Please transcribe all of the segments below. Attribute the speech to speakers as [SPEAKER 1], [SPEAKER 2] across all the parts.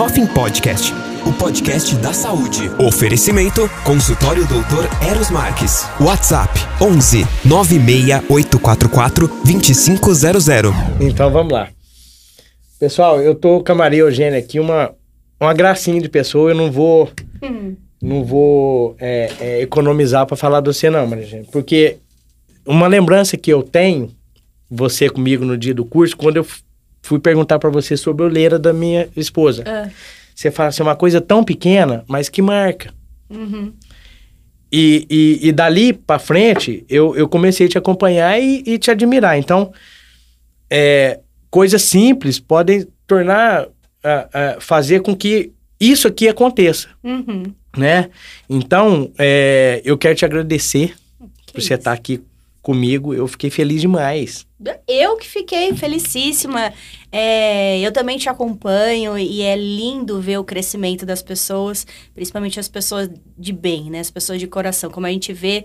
[SPEAKER 1] Hoffing Podcast, o podcast da saúde. Oferecimento: Consultório Doutor Eros Marques. WhatsApp: 11 96844 2500.
[SPEAKER 2] Então vamos lá. Pessoal, eu tô com a Maria Eugênia aqui, uma, uma gracinha de pessoa. Eu não vou. Não vou é, é, economizar para falar de você, não, Maria Eugênia. Porque uma lembrança que eu tenho, você comigo no dia do curso, quando eu fui perguntar para você sobre a oleira da minha esposa.
[SPEAKER 3] Ah.
[SPEAKER 2] Você fala assim, uma coisa tão pequena, mas que marca.
[SPEAKER 3] Uhum.
[SPEAKER 2] E, e, e dali para frente, eu, eu comecei a te acompanhar e, e te admirar. Então, é, coisas simples podem tornar, ah, fazer com que isso aqui aconteça,
[SPEAKER 3] Uhum.
[SPEAKER 2] né? Então, é, eu quero te agradecer
[SPEAKER 3] Que
[SPEAKER 2] por você
[SPEAKER 3] isso.
[SPEAKER 2] estar aqui comigo. Eu fiquei feliz demais.
[SPEAKER 3] Eu que fiquei felicíssima. É, eu também te acompanho e é lindo ver o crescimento das pessoas, principalmente as pessoas de bem, né? As pessoas de coração, como a gente vê.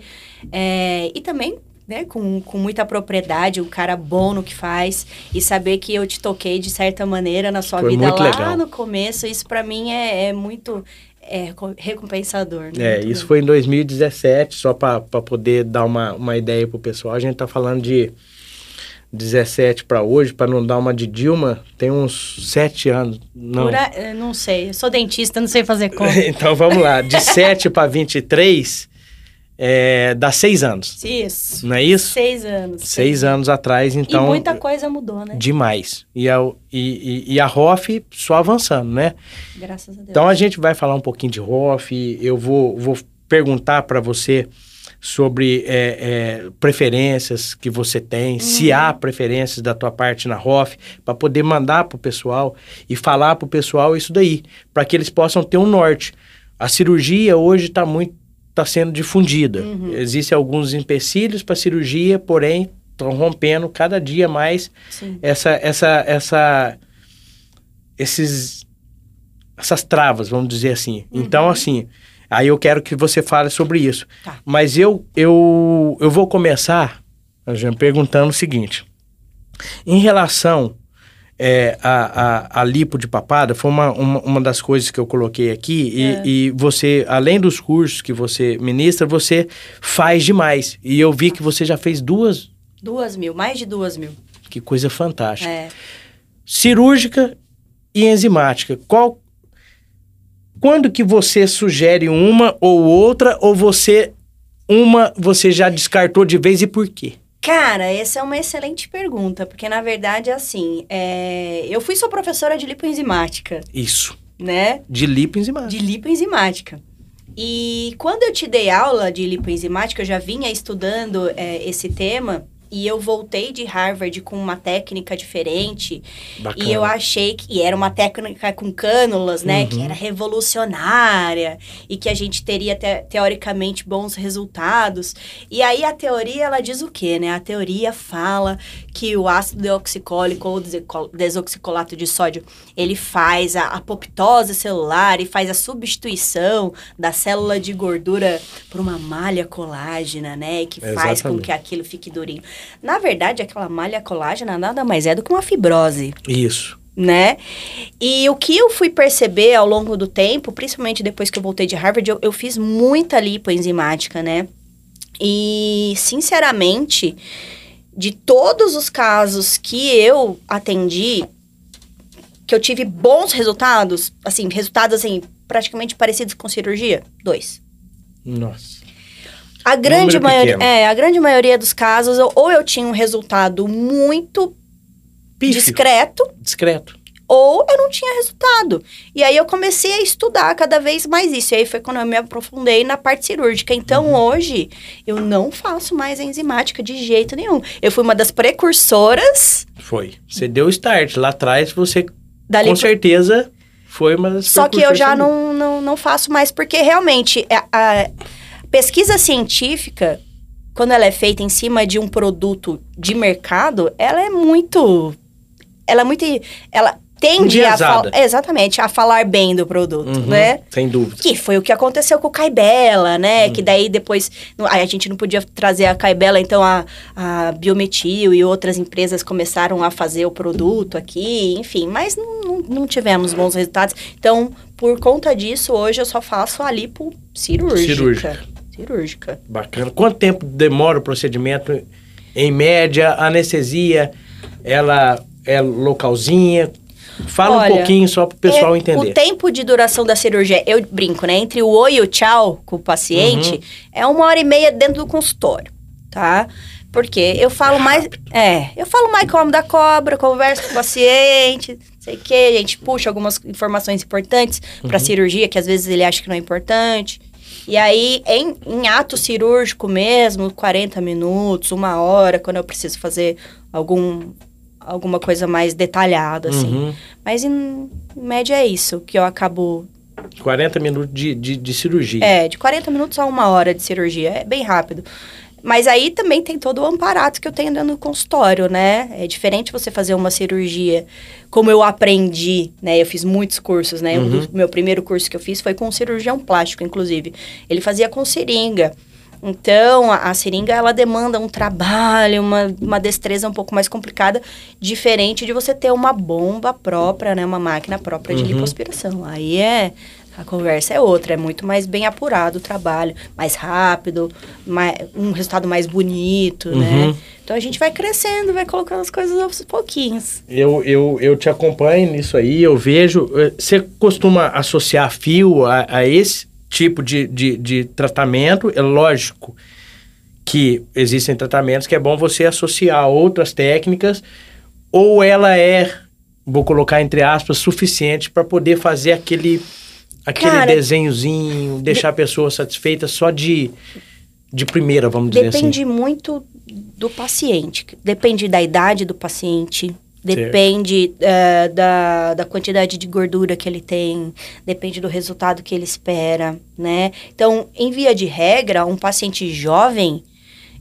[SPEAKER 3] é, e também, né, com, com muita propriedade, um cara bom no que faz. E saber que eu te toquei de certa maneira na sua
[SPEAKER 2] Foi
[SPEAKER 3] vida lá
[SPEAKER 2] legal.
[SPEAKER 3] no começo, isso pra mim é, é muito é, co- recompensador. né?
[SPEAKER 2] É,
[SPEAKER 3] Muito
[SPEAKER 2] isso
[SPEAKER 3] bom.
[SPEAKER 2] foi em 2017, só para poder dar uma, uma ideia pro pessoal. A gente tá falando de 17 para hoje, para não dar uma de Dilma, tem uns 7 anos. Não.
[SPEAKER 3] Por a- eu não sei, eu sou dentista, não sei fazer conta.
[SPEAKER 2] então vamos lá, de 7 para 23, é, dá 6 anos,
[SPEAKER 3] Isso.
[SPEAKER 2] não é isso?
[SPEAKER 3] Seis anos.
[SPEAKER 2] 6 anos atrás, então.
[SPEAKER 3] e muita coisa mudou, né?
[SPEAKER 2] Demais. E a, e, e, e a ROF só avançando, né?
[SPEAKER 3] Graças a Deus.
[SPEAKER 2] Então a gente vai falar um pouquinho de ROF. Eu vou, vou perguntar para você sobre é, é, preferências que você tem, se
[SPEAKER 3] Uhum.
[SPEAKER 2] há preferências da tua parte na ROF, para poder mandar para o pessoal e falar para o pessoal isso daí, para que eles possam ter um norte. A cirurgia hoje está muito está sendo difundida.
[SPEAKER 3] Uhum.
[SPEAKER 2] Existem alguns empecilhos para cirurgia, porém estão rompendo cada dia mais
[SPEAKER 3] Sim.
[SPEAKER 2] essa essa essa esses essas travas, vamos dizer assim. Então assim, aí eu quero que você fale sobre isso.
[SPEAKER 3] Tá.
[SPEAKER 2] Mas eu eu eu vou começar Angela, perguntando o seguinte: em relação é, a, a, a lipo de papada, foi uma, uma, uma das coisas que eu coloquei aqui. E,
[SPEAKER 3] É.
[SPEAKER 2] e você, além dos cursos que você ministra, você faz demais. E eu vi que você já fez duas.
[SPEAKER 3] Duas mil, mais de duas mil.
[SPEAKER 2] Que coisa fantástica
[SPEAKER 3] É.
[SPEAKER 2] cirúrgica e enzimática. Qual quando que você sugere uma ou outra ou você uma você já descartou de vez e por quê?
[SPEAKER 3] Cara, essa é uma excelente pergunta, porque na verdade, assim, é, eu fui sua professora de lipoenzimática,
[SPEAKER 2] Isso,
[SPEAKER 3] né?
[SPEAKER 2] de lipoenzimática.
[SPEAKER 3] De lipoenzimática. E quando eu te dei aula de lipoenzimática, eu já vinha estudando é, esse tema e eu voltei de Harvard com uma técnica diferente.
[SPEAKER 2] Bacana.
[SPEAKER 3] E eu achei que e era uma técnica com cânulas, né?
[SPEAKER 2] Uhum.
[SPEAKER 3] Que era revolucionária e que a gente teria te- teoricamente bons resultados. E aí a teoria ela diz o quê, né? A teoria fala que o ácido deoxicólico ou desoxicolato de sódio ele faz a apoptose celular e faz a substituição da célula de gordura por uma malha colágena, né? Que faz com
[SPEAKER 2] Exatamente.
[SPEAKER 3] que aquilo fique durinho. Na verdade, aquela malha colágena nada mais é do que uma fibrose
[SPEAKER 2] Isso.
[SPEAKER 3] né? E o que eu fui perceber ao longo do tempo, principalmente depois que eu voltei de Harvard, eu, eu fiz muita lipoenzimática, né? E, sinceramente, de todos os casos que eu atendi, que eu tive bons resultados, assim, resultados, assim, praticamente parecidos com cirurgia, dois.
[SPEAKER 2] Nossa.
[SPEAKER 3] A grande, maioria,
[SPEAKER 2] pequeno.
[SPEAKER 3] é, a grande maioria dos casos, ou eu tinha um resultado muito
[SPEAKER 2] Pífio.
[SPEAKER 3] discreto,
[SPEAKER 2] Discreto.
[SPEAKER 3] ou eu não tinha resultado. E aí eu comecei a estudar cada vez mais isso. E aí foi quando eu me aprofundei na parte cirúrgica. Então
[SPEAKER 2] Uhum.
[SPEAKER 3] hoje eu não faço mais enzimática de jeito nenhum. Eu fui uma das precursoras
[SPEAKER 2] Foi. Você deu start lá atrás, você
[SPEAKER 3] da
[SPEAKER 2] com certeza foi uma das
[SPEAKER 3] Só que eu já
[SPEAKER 2] também.
[SPEAKER 3] não, não, não faço mais, porque realmente a, a pesquisa científica, quando ela é feita em cima de um produto de mercado, ela é muito. Ela é muito. Ela tende a fal- exatamente a falar bem do produto,
[SPEAKER 2] Uhum,
[SPEAKER 3] né?
[SPEAKER 2] Sem dúvida.
[SPEAKER 3] Que foi o que aconteceu com o Caibela, né? Que daí depois aí a gente não podia trazer a Caibela, então a, a Biometil e outras empresas começaram a fazer o produto aqui, enfim, mas não, não, não tivemos bons resultados. Então, por conta disso, hoje eu só faço a lipo cirúrgica.
[SPEAKER 2] Cirúrgica.
[SPEAKER 3] Cirúrgica.
[SPEAKER 2] Bacana. Quanto tempo demora o procedimento? Em média, a anestesia, ela é localzinha? Fala
[SPEAKER 3] Olha,
[SPEAKER 2] um pouquinho só para o pessoal
[SPEAKER 3] É,
[SPEAKER 2] entender.
[SPEAKER 3] O tempo de duração da cirurgia, eu brinco, né? Entre o oi e o tchau com o paciente,
[SPEAKER 2] Uhum.
[SPEAKER 3] é uma hora e meia dentro do consultório, tá? Porque eu falo mais. É, eu falo mais como da cobra, converso com o paciente, sei o que, a gente puxa algumas informações importantes pra
[SPEAKER 2] Uhum.
[SPEAKER 3] cirurgia, que às vezes ele acha que não é importante. E aí, em, em ato cirúrgico mesmo, 40 minutos, uma hora, quando eu preciso fazer algum, alguma coisa mais detalhada, assim.
[SPEAKER 2] Uhum.
[SPEAKER 3] Mas em média é isso que eu acabo.
[SPEAKER 2] 40 minutos de, de, de cirurgia.
[SPEAKER 3] É, de 40 minutos a uma hora de cirurgia. É bem rápido. Mas aí também tem todo o amparato que eu tenho dentro do consultório, né? É diferente você fazer uma cirurgia como eu aprendi, né? Eu fiz muitos cursos, né? Um
[SPEAKER 2] Uhum.
[SPEAKER 3] do meu primeiro curso que eu fiz foi com um cirurgião plástico, inclusive. Ele fazia com seringa. Então, a, a seringa, ela demanda um trabalho, uma, uma destreza um pouco mais complicada, diferente de você ter uma bomba própria, né? Uma máquina própria de
[SPEAKER 2] Uhum.
[SPEAKER 3] lipoaspiração. Aí é... A conversa é outra, é muito mais bem apurado o trabalho, mais rápido, mais, um resultado mais bonito,
[SPEAKER 2] Uhum.
[SPEAKER 3] né? Então a gente vai crescendo, vai colocando as coisas aos pouquinhos.
[SPEAKER 2] Eu, eu, eu te acompanho nisso aí, eu vejo. eh, Você costuma associar fio a, a esse tipo de, de, de tratamento? É lógico que existem tratamentos que é bom você associar a outras técnicas, ou ela é, vou colocar entre aspas, suficiente para poder fazer aquele, aquele
[SPEAKER 3] Cara,
[SPEAKER 2] desenhozinho, deixar a pessoa satisfeita só de, de primeira, vamos dizer assim.
[SPEAKER 3] Depende muito do paciente, depende da idade do paciente, depende eh, da, da quantidade de gordura que ele tem, depende do resultado que ele espera, né? Então, em via de regra, um paciente jovem,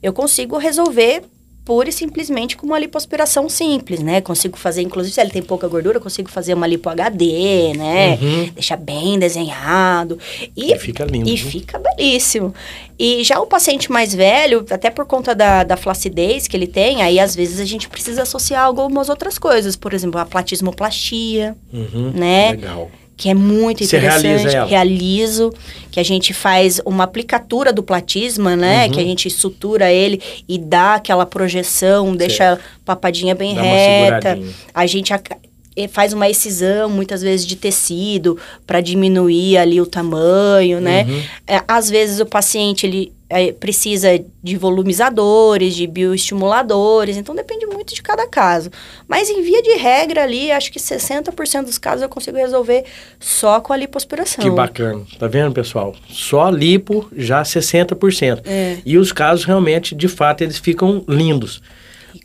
[SPEAKER 3] eu consigo resolver pura e simplesmente com uma lipoaspiração simples, né? Consigo fazer, inclusive, se ele tem pouca gordura, consigo fazer uma lipo HD, né?
[SPEAKER 2] Uhum.
[SPEAKER 3] Deixar bem desenhado. E
[SPEAKER 2] E fica lindo.
[SPEAKER 3] e
[SPEAKER 2] viu?
[SPEAKER 3] fica belíssimo. E já o paciente mais velho, até por conta da, da flacidez que ele tem, aí às vezes a gente precisa associar algumas outras coisas. Por exemplo, a platismoplastia,
[SPEAKER 2] Uhum,
[SPEAKER 3] né?
[SPEAKER 2] Legal.
[SPEAKER 3] Que é muito
[SPEAKER 2] Você
[SPEAKER 3] interessante.
[SPEAKER 2] realiza ela?
[SPEAKER 3] Realizo, que a gente faz uma aplicatura do platisma, né?
[SPEAKER 2] Uhum.
[SPEAKER 3] Que a gente sutura ele e dá aquela projeção, deixa a papadinha bem
[SPEAKER 2] Dá
[SPEAKER 3] reta. A gente eh, faz uma excisão, muitas vezes, de tecido para diminuir ali o tamanho, né?
[SPEAKER 2] Uhum.
[SPEAKER 3] É, às vezes o paciente ele é, precisa de volumizadores, de bioestimuladores, então depende muito de cada caso. Mas em via de regra ali, acho que 60% dos casos eu consigo resolver só com a lipoaspiração.
[SPEAKER 2] Que bacana. Tá vendo, pessoal? Só lipo já 60%.
[SPEAKER 3] É.
[SPEAKER 2] E os casos realmente, de fato, eles ficam lindos.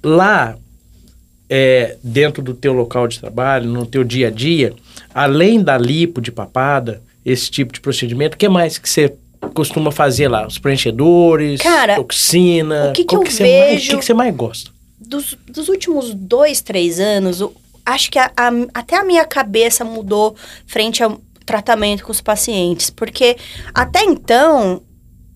[SPEAKER 2] Lá, é, dentro do teu local de trabalho, no teu dia a dia, além da lipo de papada, esse tipo de procedimento, o que mais que você costuma fazer lá? Os preenchedores,
[SPEAKER 3] Cara,
[SPEAKER 2] toxina?
[SPEAKER 3] o que que eu
[SPEAKER 2] você mais,
[SPEAKER 3] vejo-
[SPEAKER 2] o que, que você mais gosta?
[SPEAKER 3] Dos, dos últimos dois, três anos, eu acho que a- a- até a minha cabeça mudou frente ao tratamento com os pacientes. Porque até então,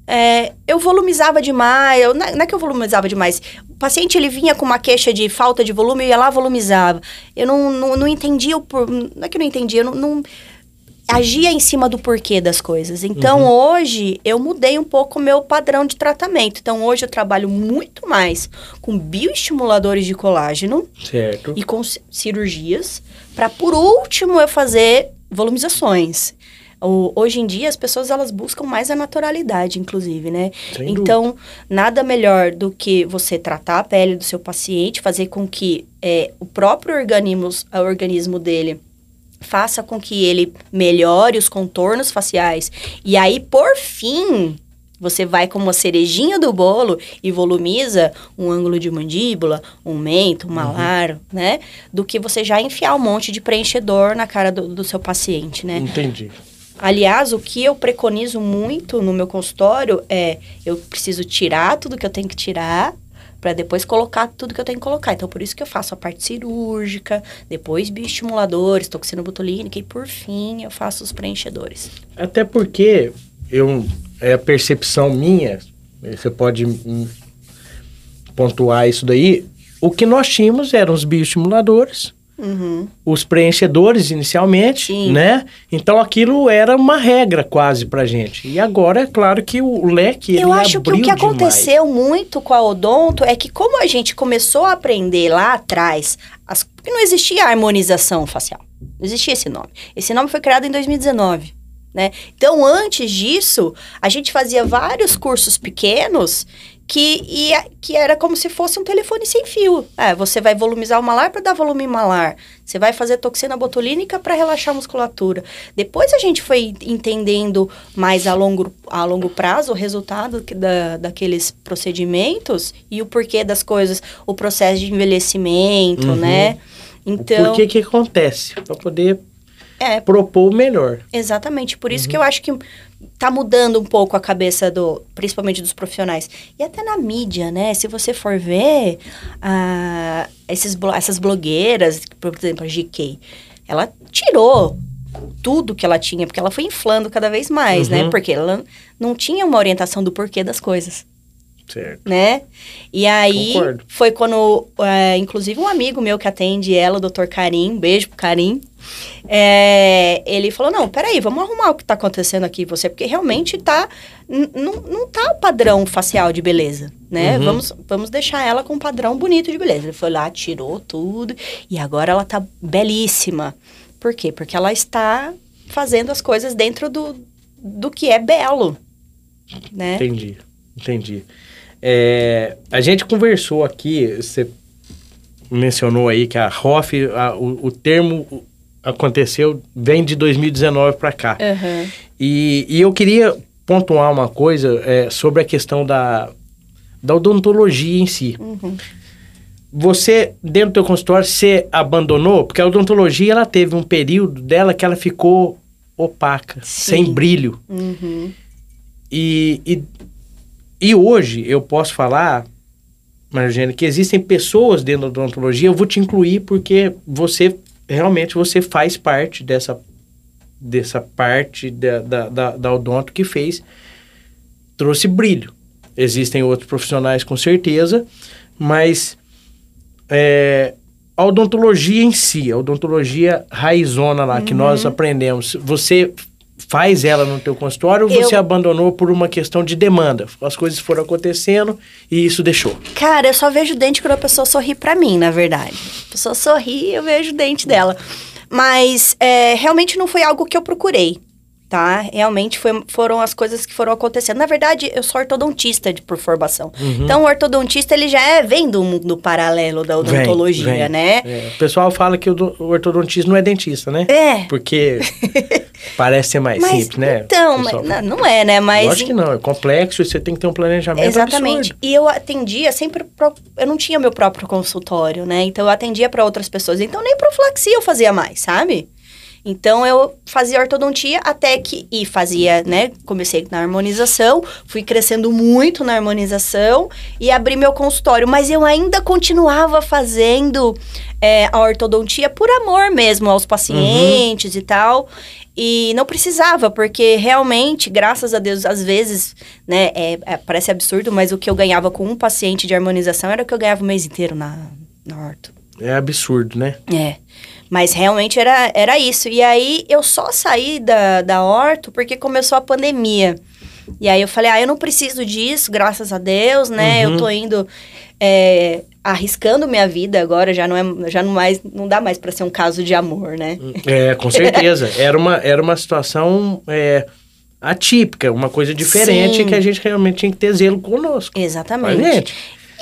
[SPEAKER 3] é, eu volumizava demais. Eu, não é é que eu volumizava demais. O paciente, ele vinha com uma queixa de falta de volume, eu ia lá volumizava. Eu não, não, não entendia o... Não é que eu não entendia, eu não... não agia em cima do porquê das coisas. Então, hoje, eu mudei um pouco o meu padrão de tratamento. Então, hoje eu trabalho muito mais com bioestimuladores de colágeno
[SPEAKER 2] Certo.
[SPEAKER 3] e com ci- cirurgias, para por último eu fazer volumizações. O- hoje em dia as pessoas elas buscam mais a naturalidade, inclusive, né?
[SPEAKER 2] Sem
[SPEAKER 3] então nada melhor do que você tratar a pele do seu paciente, fazer com que é, o próprio organismo, o organismo dele faça com que ele melhore os contornos faciais e aí por fim você vai como uma cerejinha do bolo e volumiza um ângulo de mandíbula, um mento, um malar, né? Do que você já enfiar um monte de preenchedor na cara do, do seu paciente, né?
[SPEAKER 2] Entendi.
[SPEAKER 3] Aliás, o que eu preconizo muito no meu consultório é eu preciso tirar tudo que eu tenho que tirar para depois colocar tudo que eu tenho que colocar. Então, por isso que eu faço a parte cirúrgica, depois bioestimuladores, toxina botulínica e, por fim, eu faço os preenchedores.
[SPEAKER 2] Até porque eu, é a percepção minha, você pode pontuar isso daí, o que nós tínhamos eram os bioestimuladores,
[SPEAKER 3] Uhum.
[SPEAKER 2] os preenchedores inicialmente,
[SPEAKER 3] Sim.
[SPEAKER 2] né? Então aquilo era uma regra quase pra gente. E agora é claro que o leque
[SPEAKER 3] Eu acho que o que
[SPEAKER 2] demais.
[SPEAKER 3] aconteceu muito com a odonto é que como a gente começou a aprender lá atrás, as, porque não existia harmonização facial. Não existia esse nome. Esse nome foi criado em 2019. Né? Então, antes disso, a gente fazia vários cursos pequenos que, ia, que era como se fosse um telefone sem fio. É, você vai volumizar o malar para dar volume malar. Você vai fazer toxina botulínica para relaxar a musculatura. Depois a gente foi entendendo mais a longo, a longo prazo o resultado da, daqueles procedimentos e o porquê das coisas, o processo de envelhecimento,
[SPEAKER 2] Uhum.
[SPEAKER 3] né? Então,
[SPEAKER 2] Por que que acontece? Pra poder
[SPEAKER 3] é,
[SPEAKER 2] propor o melhor.
[SPEAKER 3] Exatamente, por
[SPEAKER 2] Uhum.
[SPEAKER 3] isso que eu acho que tá mudando um pouco a cabeça do, principalmente dos profissionais. E até na mídia, né? Se você for ver ah, esses, essas blogueiras, por exemplo, a GK, ela tirou tudo que ela tinha, porque ela foi inflando cada vez mais, né?
[SPEAKER 2] Uhum.
[SPEAKER 3] Porque ela não tinha uma orientação do porquê das coisas
[SPEAKER 2] Certo.
[SPEAKER 3] né? E aí
[SPEAKER 2] Concordo.
[SPEAKER 3] foi quando, é, inclusive, um amigo meu que atende ela, o Dr. Karim, um beijo pro Karim, é, ele falou: Não, peraí, vamos arrumar o que tá acontecendo aqui, você, porque realmente tá. não tá o padrão facial de beleza, né?
[SPEAKER 2] Uhum.
[SPEAKER 3] Vamos, vamos deixar ela com um padrão bonito de beleza. Ele foi lá, tirou tudo, e agora ela tá belíssima. Por quê? Porque ela está fazendo as coisas dentro do, do que é belo, né?
[SPEAKER 2] Entendi, entendi. É, a gente conversou aqui, você mencionou aí que a ROF, a- o, o termo aconteceu, vem de 2019 para cá.
[SPEAKER 3] Aham.
[SPEAKER 2] E, e eu queria pontuar uma coisa é, sobre a questão da, da odontologia em si.
[SPEAKER 3] Uhum.
[SPEAKER 2] Você, dentro do teu consultório, você abandonou? Porque a odontologia, ela teve um período dela que ela ficou opaca,
[SPEAKER 3] Sim.
[SPEAKER 2] sem brilho.
[SPEAKER 3] Uhum.
[SPEAKER 2] E, e, e hoje eu posso falar, Margene, que existem pessoas dentro da odontologia, eu vou te incluir porque você, realmente, você faz parte dessa, dessa parte da, da, da, da odonto que fez, trouxe brilho. Existem outros profissionais com certeza, mas é, a odontologia em si, a odontologia raizona lá que nós aprendemos, você faz ela no teu consultório ou
[SPEAKER 3] Eu-
[SPEAKER 2] você abandonou por uma questão de demanda? As coisas foram acontecendo e isso deixou.
[SPEAKER 3] Cara, eu só vejo dente quando a pessoa sorri pra mim, na verdade. A pessoa sorri, eu vejo o dente dela. Mas é, realmente não foi algo que eu procurei, tá? Realmente foi- foram as coisas que foram acontecendo. Na verdade, eu sou ortodontista de, por formação. Então, o ortodontista, ele já é, vem do mundo paralelo da
[SPEAKER 2] Vem,
[SPEAKER 3] odontologia,
[SPEAKER 2] vem.
[SPEAKER 3] né?
[SPEAKER 2] É, o pessoal fala que o, do- o ortodontista não é dentista, né?
[SPEAKER 3] É.
[SPEAKER 2] Porque parece ser mais
[SPEAKER 3] Mas,
[SPEAKER 2] simples, né?
[SPEAKER 3] então, mas, não, não é, né? Mas
[SPEAKER 2] Lógico que não, é complexo e você tem que ter um planejamento
[SPEAKER 3] Exatamente.
[SPEAKER 2] absurdo.
[SPEAKER 3] E eu atendia sempre. pro- Eu não tinha meu próprio consultório, né? Então eu atendia para outras pessoas. Então nem profilaxia eu fazia mais, sabe? Então eu fazia ortodontia até que. E fazia, né? Comecei na harmonização, fui crescendo muito na harmonização e abri meu consultório. Mas eu ainda continuava fazendo é, a ortodontia por amor mesmo aos pacientes e tal. E não precisava, porque realmente, graças a Deus, às vezes, né, é, é, parece absurdo, mas o que eu ganhava com um paciente de harmonização era o que eu ganhava o mês inteiro na, na orto.
[SPEAKER 2] É absurdo, né?
[SPEAKER 3] É. Mas realmente era, era isso. E aí eu só saí da, da orto porque começou a pandemia. E aí eu falei, ah, eu não preciso disso, graças a Deus, né?
[SPEAKER 2] Uhum.
[SPEAKER 3] Eu tô indo é, arriscando minha vida agora, já não é, já não mais, não dá mais pra ser um caso de amor, né?
[SPEAKER 2] É, com certeza. era, uma, era uma situação é, atípica, uma coisa diferente
[SPEAKER 3] Sim.
[SPEAKER 2] que a gente realmente tinha que ter zelo conosco.
[SPEAKER 3] Exatamente.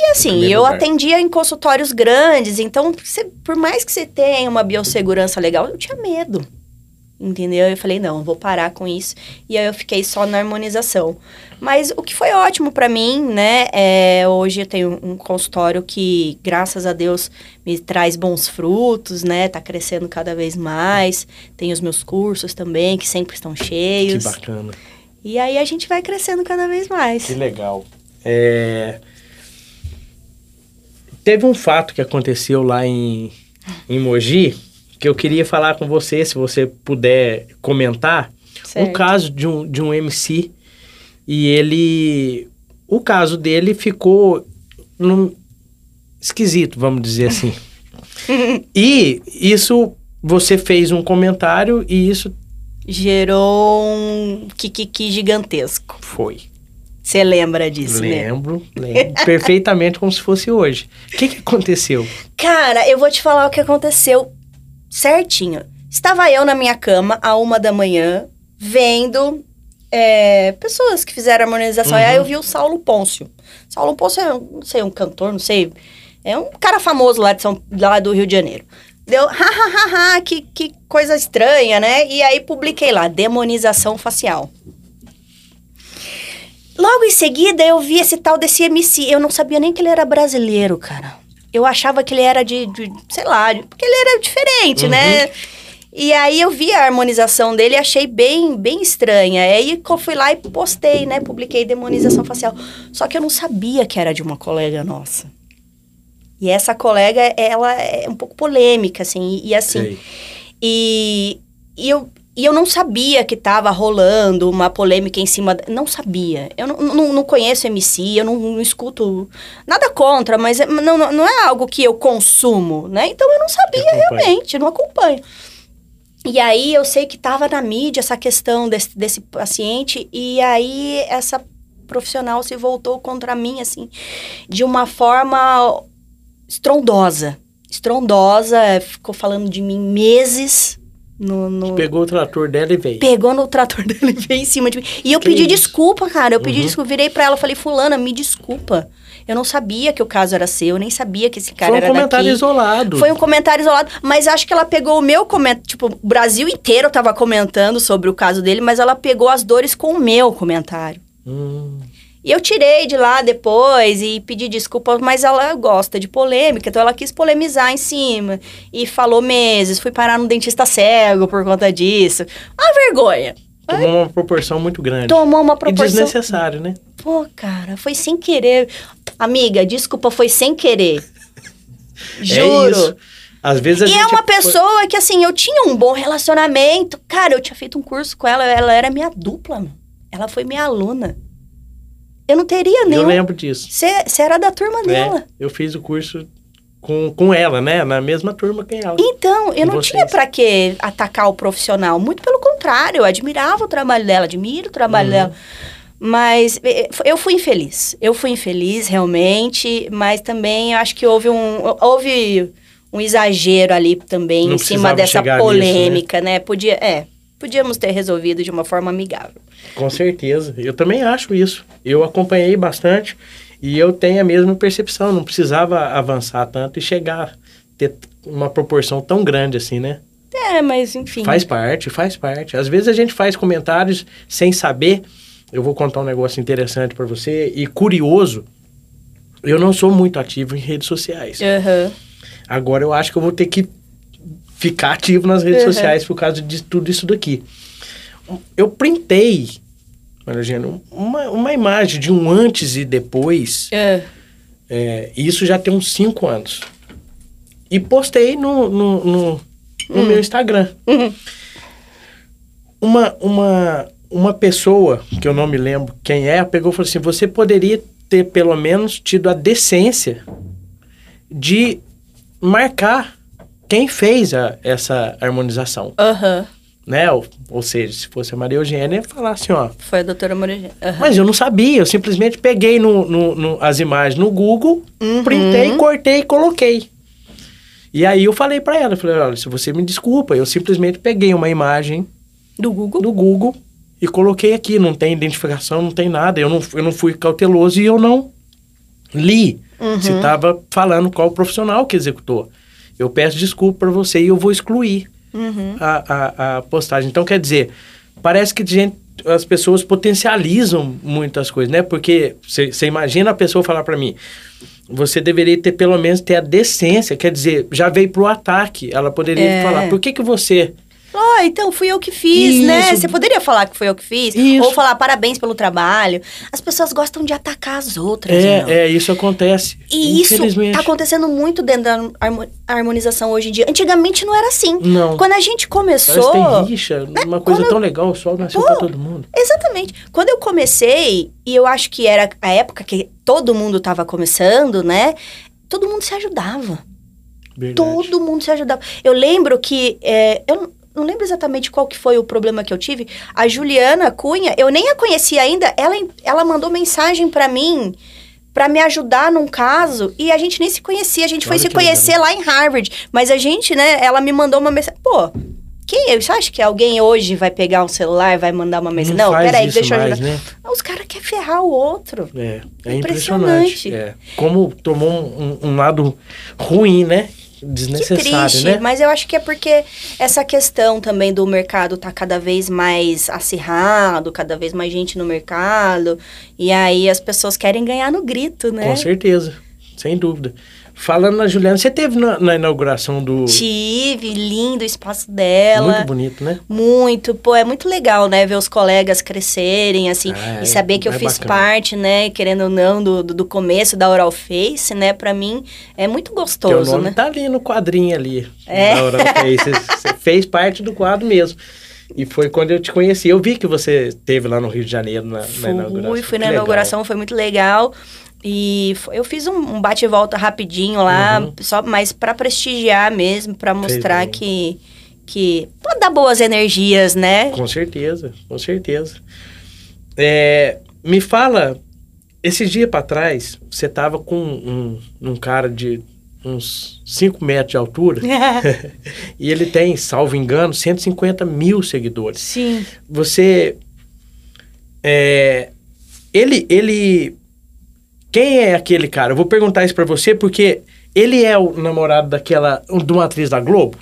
[SPEAKER 3] E assim, eu
[SPEAKER 2] lugar.
[SPEAKER 3] atendia em consultórios grandes, então, você- por mais que você tenha uma biossegurança legal, eu tinha medo. Entendeu? Eu falei, não, vou parar com isso. E aí eu fiquei só na harmonização. Mas o que foi ótimo pra mim, né? É, hoje eu tenho um consultório que, graças a Deus, me traz bons frutos, né? Tá crescendo cada vez mais. Tem os meus cursos também, que sempre estão
[SPEAKER 2] Que
[SPEAKER 3] cheios.
[SPEAKER 2] bacana.
[SPEAKER 3] E aí a gente vai crescendo cada vez mais.
[SPEAKER 2] Que legal. É, teve um fato que aconteceu lá em, em Mogi que eu queria falar com você, se você puder comentar.
[SPEAKER 3] Certo.
[SPEAKER 2] Um caso de um, de um MC e ele. O caso dele ficou num, esquisito, vamos dizer assim. e isso, você fez um comentário e isso
[SPEAKER 3] Gerou um kikiki gigantesco.
[SPEAKER 2] foi.
[SPEAKER 3] Você lembra disso, né?
[SPEAKER 2] lembro, lembro perfeitamente como se fosse hoje. O que, que aconteceu?
[SPEAKER 3] Cara, eu vou te falar o que aconteceu certinho. Estava eu na minha cama, a uma da manhã, vendo é, pessoas que fizeram harmonização.
[SPEAKER 2] Uhum.
[SPEAKER 3] E aí eu vi o Saulo Pôncio. Saulo Pôncio é, um, não sei, um cantor, não sei. É um cara famoso lá, de São, lá do Rio de Janeiro. Deu, ha, ha, ha, ha, que, que coisa estranha, né? E aí publiquei lá, demonização facial. Logo em seguida, eu vi esse tal desse MC. Eu não sabia nem que ele era brasileiro, cara. Eu achava que ele era de, de sei lá, porque ele era diferente, né? E aí eu vi a harmonização dele e achei bem, bem estranha. Aí eu fui lá e postei, né? Publiquei demonização facial. Só que eu não sabia que era de uma colega nossa. E essa colega, ela é um pouco polêmica, assim. E, e assim,
[SPEAKER 2] Sei.
[SPEAKER 3] e, e, eu, e eu não sabia que tava rolando uma polêmica em cima. Não sabia. Eu não, não, não conheço MC, eu não, não escuto nada contra, mas é- não, não, é algo que eu consumo, né? Então eu não sabia
[SPEAKER 2] acompanha.
[SPEAKER 3] realmente, eu não acompanho. E aí eu sei que tava na mídia essa questão desse, desse paciente, e aí essa profissional se voltou contra mim, assim, de uma forma estrondosa. Estrondosa, ficou falando de mim meses no, no-
[SPEAKER 2] Pegou o trator dela e veio.
[SPEAKER 3] pegou no trator dele e veio em cima de mim. E eu
[SPEAKER 2] Que
[SPEAKER 3] pedi
[SPEAKER 2] isso?
[SPEAKER 3] desculpa, cara. Eu pedi
[SPEAKER 2] Uhum.
[SPEAKER 3] desculpa. Virei pra ela falei, fulana, me desculpa. Eu não sabia que o caso era seu, eu nem sabia que esse cara
[SPEAKER 2] Foi um
[SPEAKER 3] era
[SPEAKER 2] comentário
[SPEAKER 3] daqui.
[SPEAKER 2] isolado.
[SPEAKER 3] Foi um comentário isolado, mas acho que ela pegou o meu comentário. Tipo, o Brasil inteiro tava comentando sobre o caso dele, mas ela pegou as dores com o meu comentário.
[SPEAKER 2] Hum,
[SPEAKER 3] E eu tirei de lá depois e pedi desculpa, mas ela gosta de polêmica, então ela quis polemizar em cima. E falou meses, fui parar no dentista cego por conta disso. Uma vergonha.
[SPEAKER 2] tomou uma proporção muito grande.
[SPEAKER 3] Tomou uma
[SPEAKER 2] E
[SPEAKER 3] proporção.
[SPEAKER 2] desnecessário, né?
[SPEAKER 3] Pô, cara, foi sem querer. Amiga, desculpa, foi sem querer.
[SPEAKER 2] É
[SPEAKER 3] Juro.
[SPEAKER 2] isso. Às vezes a
[SPEAKER 3] E
[SPEAKER 2] gente...
[SPEAKER 3] é uma pessoa que, assim, eu tinha um bom relacionamento. Cara, eu tinha feito um curso com ela, ela era minha dupla, mano. Ela foi minha aluna. Eu não teria
[SPEAKER 2] Eu
[SPEAKER 3] nenhum.
[SPEAKER 2] lembro disso.
[SPEAKER 3] Você era da turma dela.
[SPEAKER 2] É, eu fiz o curso com, com ela, né? Na mesma turma que ela.
[SPEAKER 3] Então, eu não
[SPEAKER 2] vocês.
[SPEAKER 3] tinha pra que atacar o profissional. Muito pelo contrário, eu admirava o trabalho dela, admiro o trabalho
[SPEAKER 2] Uhum.
[SPEAKER 3] dela. Mas eh, eu fui infeliz. Eu fui infeliz, realmente. Mas também eu acho que houve um, houve um exagero ali também
[SPEAKER 2] Não
[SPEAKER 3] em cima dessa
[SPEAKER 2] chegar nisso, né?
[SPEAKER 3] polêmica, né? Podia, é, podíamos ter resolvido de uma forma amigável.
[SPEAKER 2] Com certeza. Eu também acho isso. Eu acompanhei bastante e eu tenho a mesma percepção. Não precisava avançar tanto e chegar, ter uma proporção tão grande assim, né?
[SPEAKER 3] É, mas enfim.
[SPEAKER 2] Faz parte, faz parte. Às vezes a gente faz comentários sem saber. Eu vou contar um negócio interessante pra você e curioso. Eu não sou muito ativo em redes sociais.
[SPEAKER 3] Aham.
[SPEAKER 2] Agora eu acho que eu vou ter que ficar ativo nas redes
[SPEAKER 3] Uhum.
[SPEAKER 2] sociais por causa de tudo isso daqui. Eu printei, Maragena, uma, uma imagem de um antes e depois.
[SPEAKER 3] É.
[SPEAKER 2] É, isso já tem uns 5 anos. E postei no, no, no, no meu Instagram.
[SPEAKER 3] Uhum.
[SPEAKER 2] Uma, uma, uma pessoa, que eu não me lembro quem é, pegou e falou assim: você poderia ter pelo menos tido a decência de marcar quem fez a- essa harmonização.
[SPEAKER 3] Aham.
[SPEAKER 2] Né? Ou, ou seja, se fosse a Maria Eugênia, falar assim: ó,
[SPEAKER 3] Foi a doutora Moreira. Aham.
[SPEAKER 2] mas eu não sabia, eu simplesmente peguei no, no- no- as imagens no Google,
[SPEAKER 3] Uhum.
[SPEAKER 2] printei, cortei e coloquei. E aí eu falei pra ela, eu falei, olha, se você me desculpa, eu simplesmente peguei uma imagem
[SPEAKER 3] Do Google?
[SPEAKER 2] do Google e coloquei aqui, não tem identificação, não tem nada, eu não, eu não fui cauteloso e eu não li se estava falando qual profissional que executou. Eu peço desculpa pra você e eu vou excluir
[SPEAKER 3] Uhum.
[SPEAKER 2] a, a, a postagem. Então, quer dizer, parece que gente, as pessoas potencializam muitas coisas, né? Porque você imagina a pessoa falar pra mim, você deveria ter pelo menos ter a decência, quer dizer, já veio pro ataque. Ela poderia
[SPEAKER 3] É.
[SPEAKER 2] falar, por que que você
[SPEAKER 3] Oh, então fui eu que fiz, né?
[SPEAKER 2] Isso.
[SPEAKER 3] Você poderia falar que foi eu que fiz?
[SPEAKER 2] Isso.
[SPEAKER 3] Ou falar parabéns pelo trabalho. As pessoas gostam de atacar as outras, né?
[SPEAKER 2] É, é, isso acontece.
[SPEAKER 3] E isso tá acontecendo muito dentro da harmo- harmonização hoje em dia. Antigamente não era assim.
[SPEAKER 2] Não.
[SPEAKER 3] Quando a gente começou.
[SPEAKER 2] tem rixa, uma coisa
[SPEAKER 3] quando-
[SPEAKER 2] tão legal, o sol nasceu
[SPEAKER 3] Pô,
[SPEAKER 2] pra todo mundo.
[SPEAKER 3] Exatamente. Quando eu comecei, e eu acho que era a época que todo mundo tava começando, né? Todo mundo se ajudava.
[SPEAKER 2] Verdade.
[SPEAKER 3] Todo mundo se ajudava. Eu lembro que. é, eu não- não lembro exatamente qual que foi o problema que eu tive. A Juliana Cunha, eu nem a conhecia ainda, ela, ela mandou mensagem pra mim pra me ajudar num caso e a gente nem se conhecia. A gente foi
[SPEAKER 2] Olha
[SPEAKER 3] se conhecer lá em Harvard. Mas a gente, né, ela me mandou uma mensagem. Pô. Quem é? Você acha que alguém hoje vai pegar um celular e vai mandar uma mensagem? Não,
[SPEAKER 2] faz
[SPEAKER 3] peraí, deixa eu
[SPEAKER 2] mais,
[SPEAKER 3] ajudar.
[SPEAKER 2] né?
[SPEAKER 3] Os caras querem ferrar o outro.
[SPEAKER 2] É, é
[SPEAKER 3] Impressionante.
[SPEAKER 2] impressionante. É. Como tomou um- um lado ruim, né?
[SPEAKER 3] Que
[SPEAKER 2] Desnecessário,
[SPEAKER 3] triste,
[SPEAKER 2] né?
[SPEAKER 3] mas eu acho que é porque essa questão também do mercado tá cada vez mais acirrado, cada vez mais gente no mercado, e aí as pessoas querem ganhar no grito, né?
[SPEAKER 2] Com certeza, sem dúvida. Falando na Juliana, você teve na, na inauguração do.
[SPEAKER 3] Tive, lindo o espaço dela.
[SPEAKER 2] Muito bonito, né?
[SPEAKER 3] Muito, pô, é muito legal, né, ver os colegas crescerem, assim,
[SPEAKER 2] Ah,
[SPEAKER 3] e saber que eu
[SPEAKER 2] é
[SPEAKER 3] fiz
[SPEAKER 2] bacana.
[SPEAKER 3] parte, né, querendo ou não, do, do, começo da Oral Face, né, pra mim é muito
[SPEAKER 2] Teu
[SPEAKER 3] gostoso,
[SPEAKER 2] nome
[SPEAKER 3] né?
[SPEAKER 2] tá ali no quadrinho ali.
[SPEAKER 3] É.
[SPEAKER 2] Da Oral Face. Você, fez parte do quadro mesmo. E foi quando eu te conheci. Eu vi que você esteve lá no Rio de Janeiro na, na inauguração.
[SPEAKER 3] Fui, fui na
[SPEAKER 2] legal.
[SPEAKER 3] inauguração, foi muito legal. E eu fiz um, bate e volta rapidinho lá,
[SPEAKER 2] Uhum.
[SPEAKER 3] só mas pra prestigiar mesmo, pra mostrar que que pra dar boas energias, né?
[SPEAKER 2] Com certeza, com certeza. É, me fala, esses dias pra trás, você tava com um, um cara de uns 5 metros de altura e ele tem, salvo engano, 150 mil seguidores.
[SPEAKER 3] Sim.
[SPEAKER 2] Você. É, ele, ele. Quem é aquele cara? Eu vou perguntar isso pra você porque ele é o namorado daquela. de uma atriz da Globo?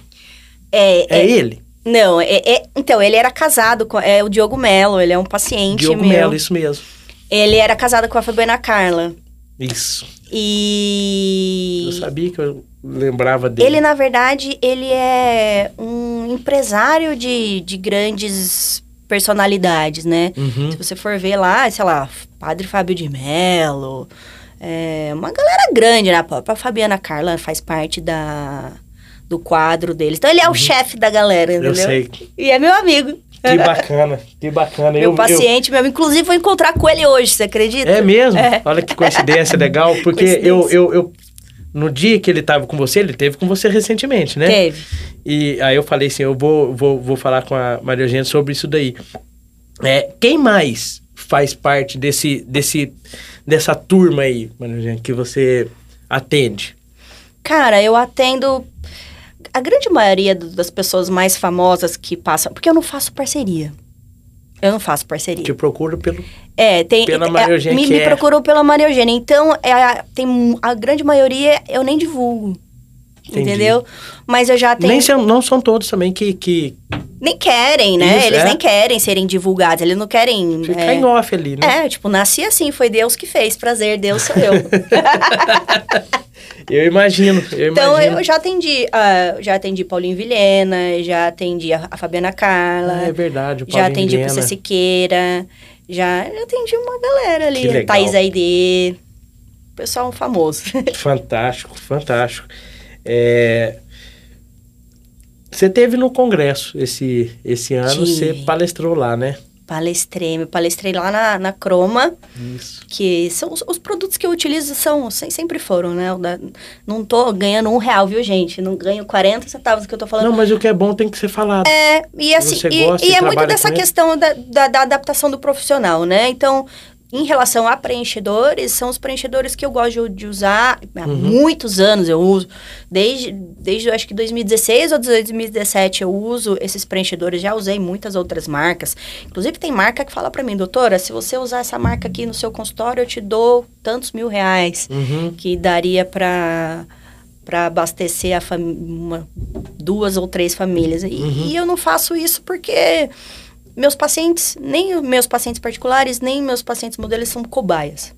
[SPEAKER 3] É,
[SPEAKER 2] É,
[SPEAKER 3] é-
[SPEAKER 2] ele?
[SPEAKER 3] não, é, é- então ele era casado com é o Diogo Melo, ele é um paciente
[SPEAKER 2] Diogo
[SPEAKER 3] meu.
[SPEAKER 2] Mello, isso mesmo.
[SPEAKER 3] Ele era casado com a Fabiana Carla.
[SPEAKER 2] Isso.
[SPEAKER 3] E
[SPEAKER 2] Eu sabia que eu lembrava dele.
[SPEAKER 3] Ele, na verdade, ele é um empresário de, de grandes personalidades, né?
[SPEAKER 2] Uhum.
[SPEAKER 3] Se você for ver lá, sei lá, Padre Fábio de Mello, é, uma galera grande, né? A própria Fabiana Carla faz parte da, do quadro deles. Então, ele é o chefe da galera, entendeu?
[SPEAKER 2] Uhum. Eu sei.
[SPEAKER 3] E é meu amigo.
[SPEAKER 2] Que bacana, que bacana.
[SPEAKER 3] Meu
[SPEAKER 2] eu,
[SPEAKER 3] paciente, meu amigo. Inclusive, vou encontrar com ele hoje, você acredita?
[SPEAKER 2] eu- É mesmo?
[SPEAKER 3] É.
[SPEAKER 2] Olha que coincidência legal, porque eu,
[SPEAKER 3] Coincidência.
[SPEAKER 2] eu, eu. No dia que ele tava com você, ele teve com você recentemente, né?
[SPEAKER 3] Teve.
[SPEAKER 2] E aí eu falei assim, eu vou, vou, vou falar com a Maria Eugênia sobre isso daí. É, quem mais faz parte desse, desse, dessa turma aí, Maria Eugênia, que você atende?
[SPEAKER 3] Cara, eu atendo a grande maioria das pessoas mais famosas que passam. Porque eu não faço parceria. Eu não faço parceria.
[SPEAKER 2] Te procuro pelo...
[SPEAKER 3] é, tem.
[SPEAKER 2] pela
[SPEAKER 3] é,
[SPEAKER 2] Maria Eugênia,
[SPEAKER 3] me,
[SPEAKER 2] que
[SPEAKER 3] me
[SPEAKER 2] é-
[SPEAKER 3] procurou pela Maria Eugênia. Então, é, tem a grande maioria eu nem divulgo.
[SPEAKER 2] Entendi.
[SPEAKER 3] Entendeu? Mas eu já tenho.
[SPEAKER 2] Nem são, não são todos também que, que
[SPEAKER 3] nem querem, né?
[SPEAKER 2] Isso,
[SPEAKER 3] Eles
[SPEAKER 2] é.
[SPEAKER 3] nem querem serem divulgados. Eles não querem.
[SPEAKER 2] fica
[SPEAKER 3] é,
[SPEAKER 2] em off ali, né?
[SPEAKER 3] É, tipo, nasci assim, foi Deus que fez. Prazer, Deus sou eu.
[SPEAKER 2] Eu imagino, eu
[SPEAKER 3] Então,
[SPEAKER 2] imagino.
[SPEAKER 3] eu já atendi, ah, já atendi Paulinho Vilhena, já atendi a, a Fabiana Carla,
[SPEAKER 2] Ah, é verdade, o
[SPEAKER 3] já
[SPEAKER 2] Paulinho
[SPEAKER 3] atendi o
[SPEAKER 2] Vilhena.
[SPEAKER 3] PC Siqueira, já, já atendi uma galera ali,
[SPEAKER 2] Que legal.
[SPEAKER 3] Thaís Aide, pessoal famoso.
[SPEAKER 2] Fantástico, fantástico. É, Você teve no congresso esse, esse ano, você palestrou lá, né?
[SPEAKER 3] palestrei, me palestrei lá na, na Croma,
[SPEAKER 2] Isso.
[SPEAKER 3] que são os, os produtos que eu utilizo são, sem- sempre foram, né? Da- não tô ganhando um real, viu, gente? Não ganho 40 centavos que eu tô falando.
[SPEAKER 2] Não, mas o que é bom tem que ser falado.
[SPEAKER 3] É, e assim, e, e
[SPEAKER 2] e
[SPEAKER 3] é muito dessa questão da, da, da adaptação do profissional, né? Então, em relação a preenchedores, são os preenchedores que eu gosto de, usar há
[SPEAKER 2] Uhum.
[SPEAKER 3] muitos anos eu uso. Desde, desde acho que 2016 ou 2017 eu uso esses preenchedores. Já usei muitas outras marcas. Inclusive, tem marca que fala pra mim, doutora, se você usar essa marca aqui no seu consultório, eu te dou tantos mil reais
[SPEAKER 2] Uhum.
[SPEAKER 3] que daria para para abastecer uma, duas ou três famílias. E,
[SPEAKER 2] Uhum.
[SPEAKER 3] e eu não faço isso porque meus pacientes, nem meus pacientes particulares, nem meus pacientes modelos são cobaias,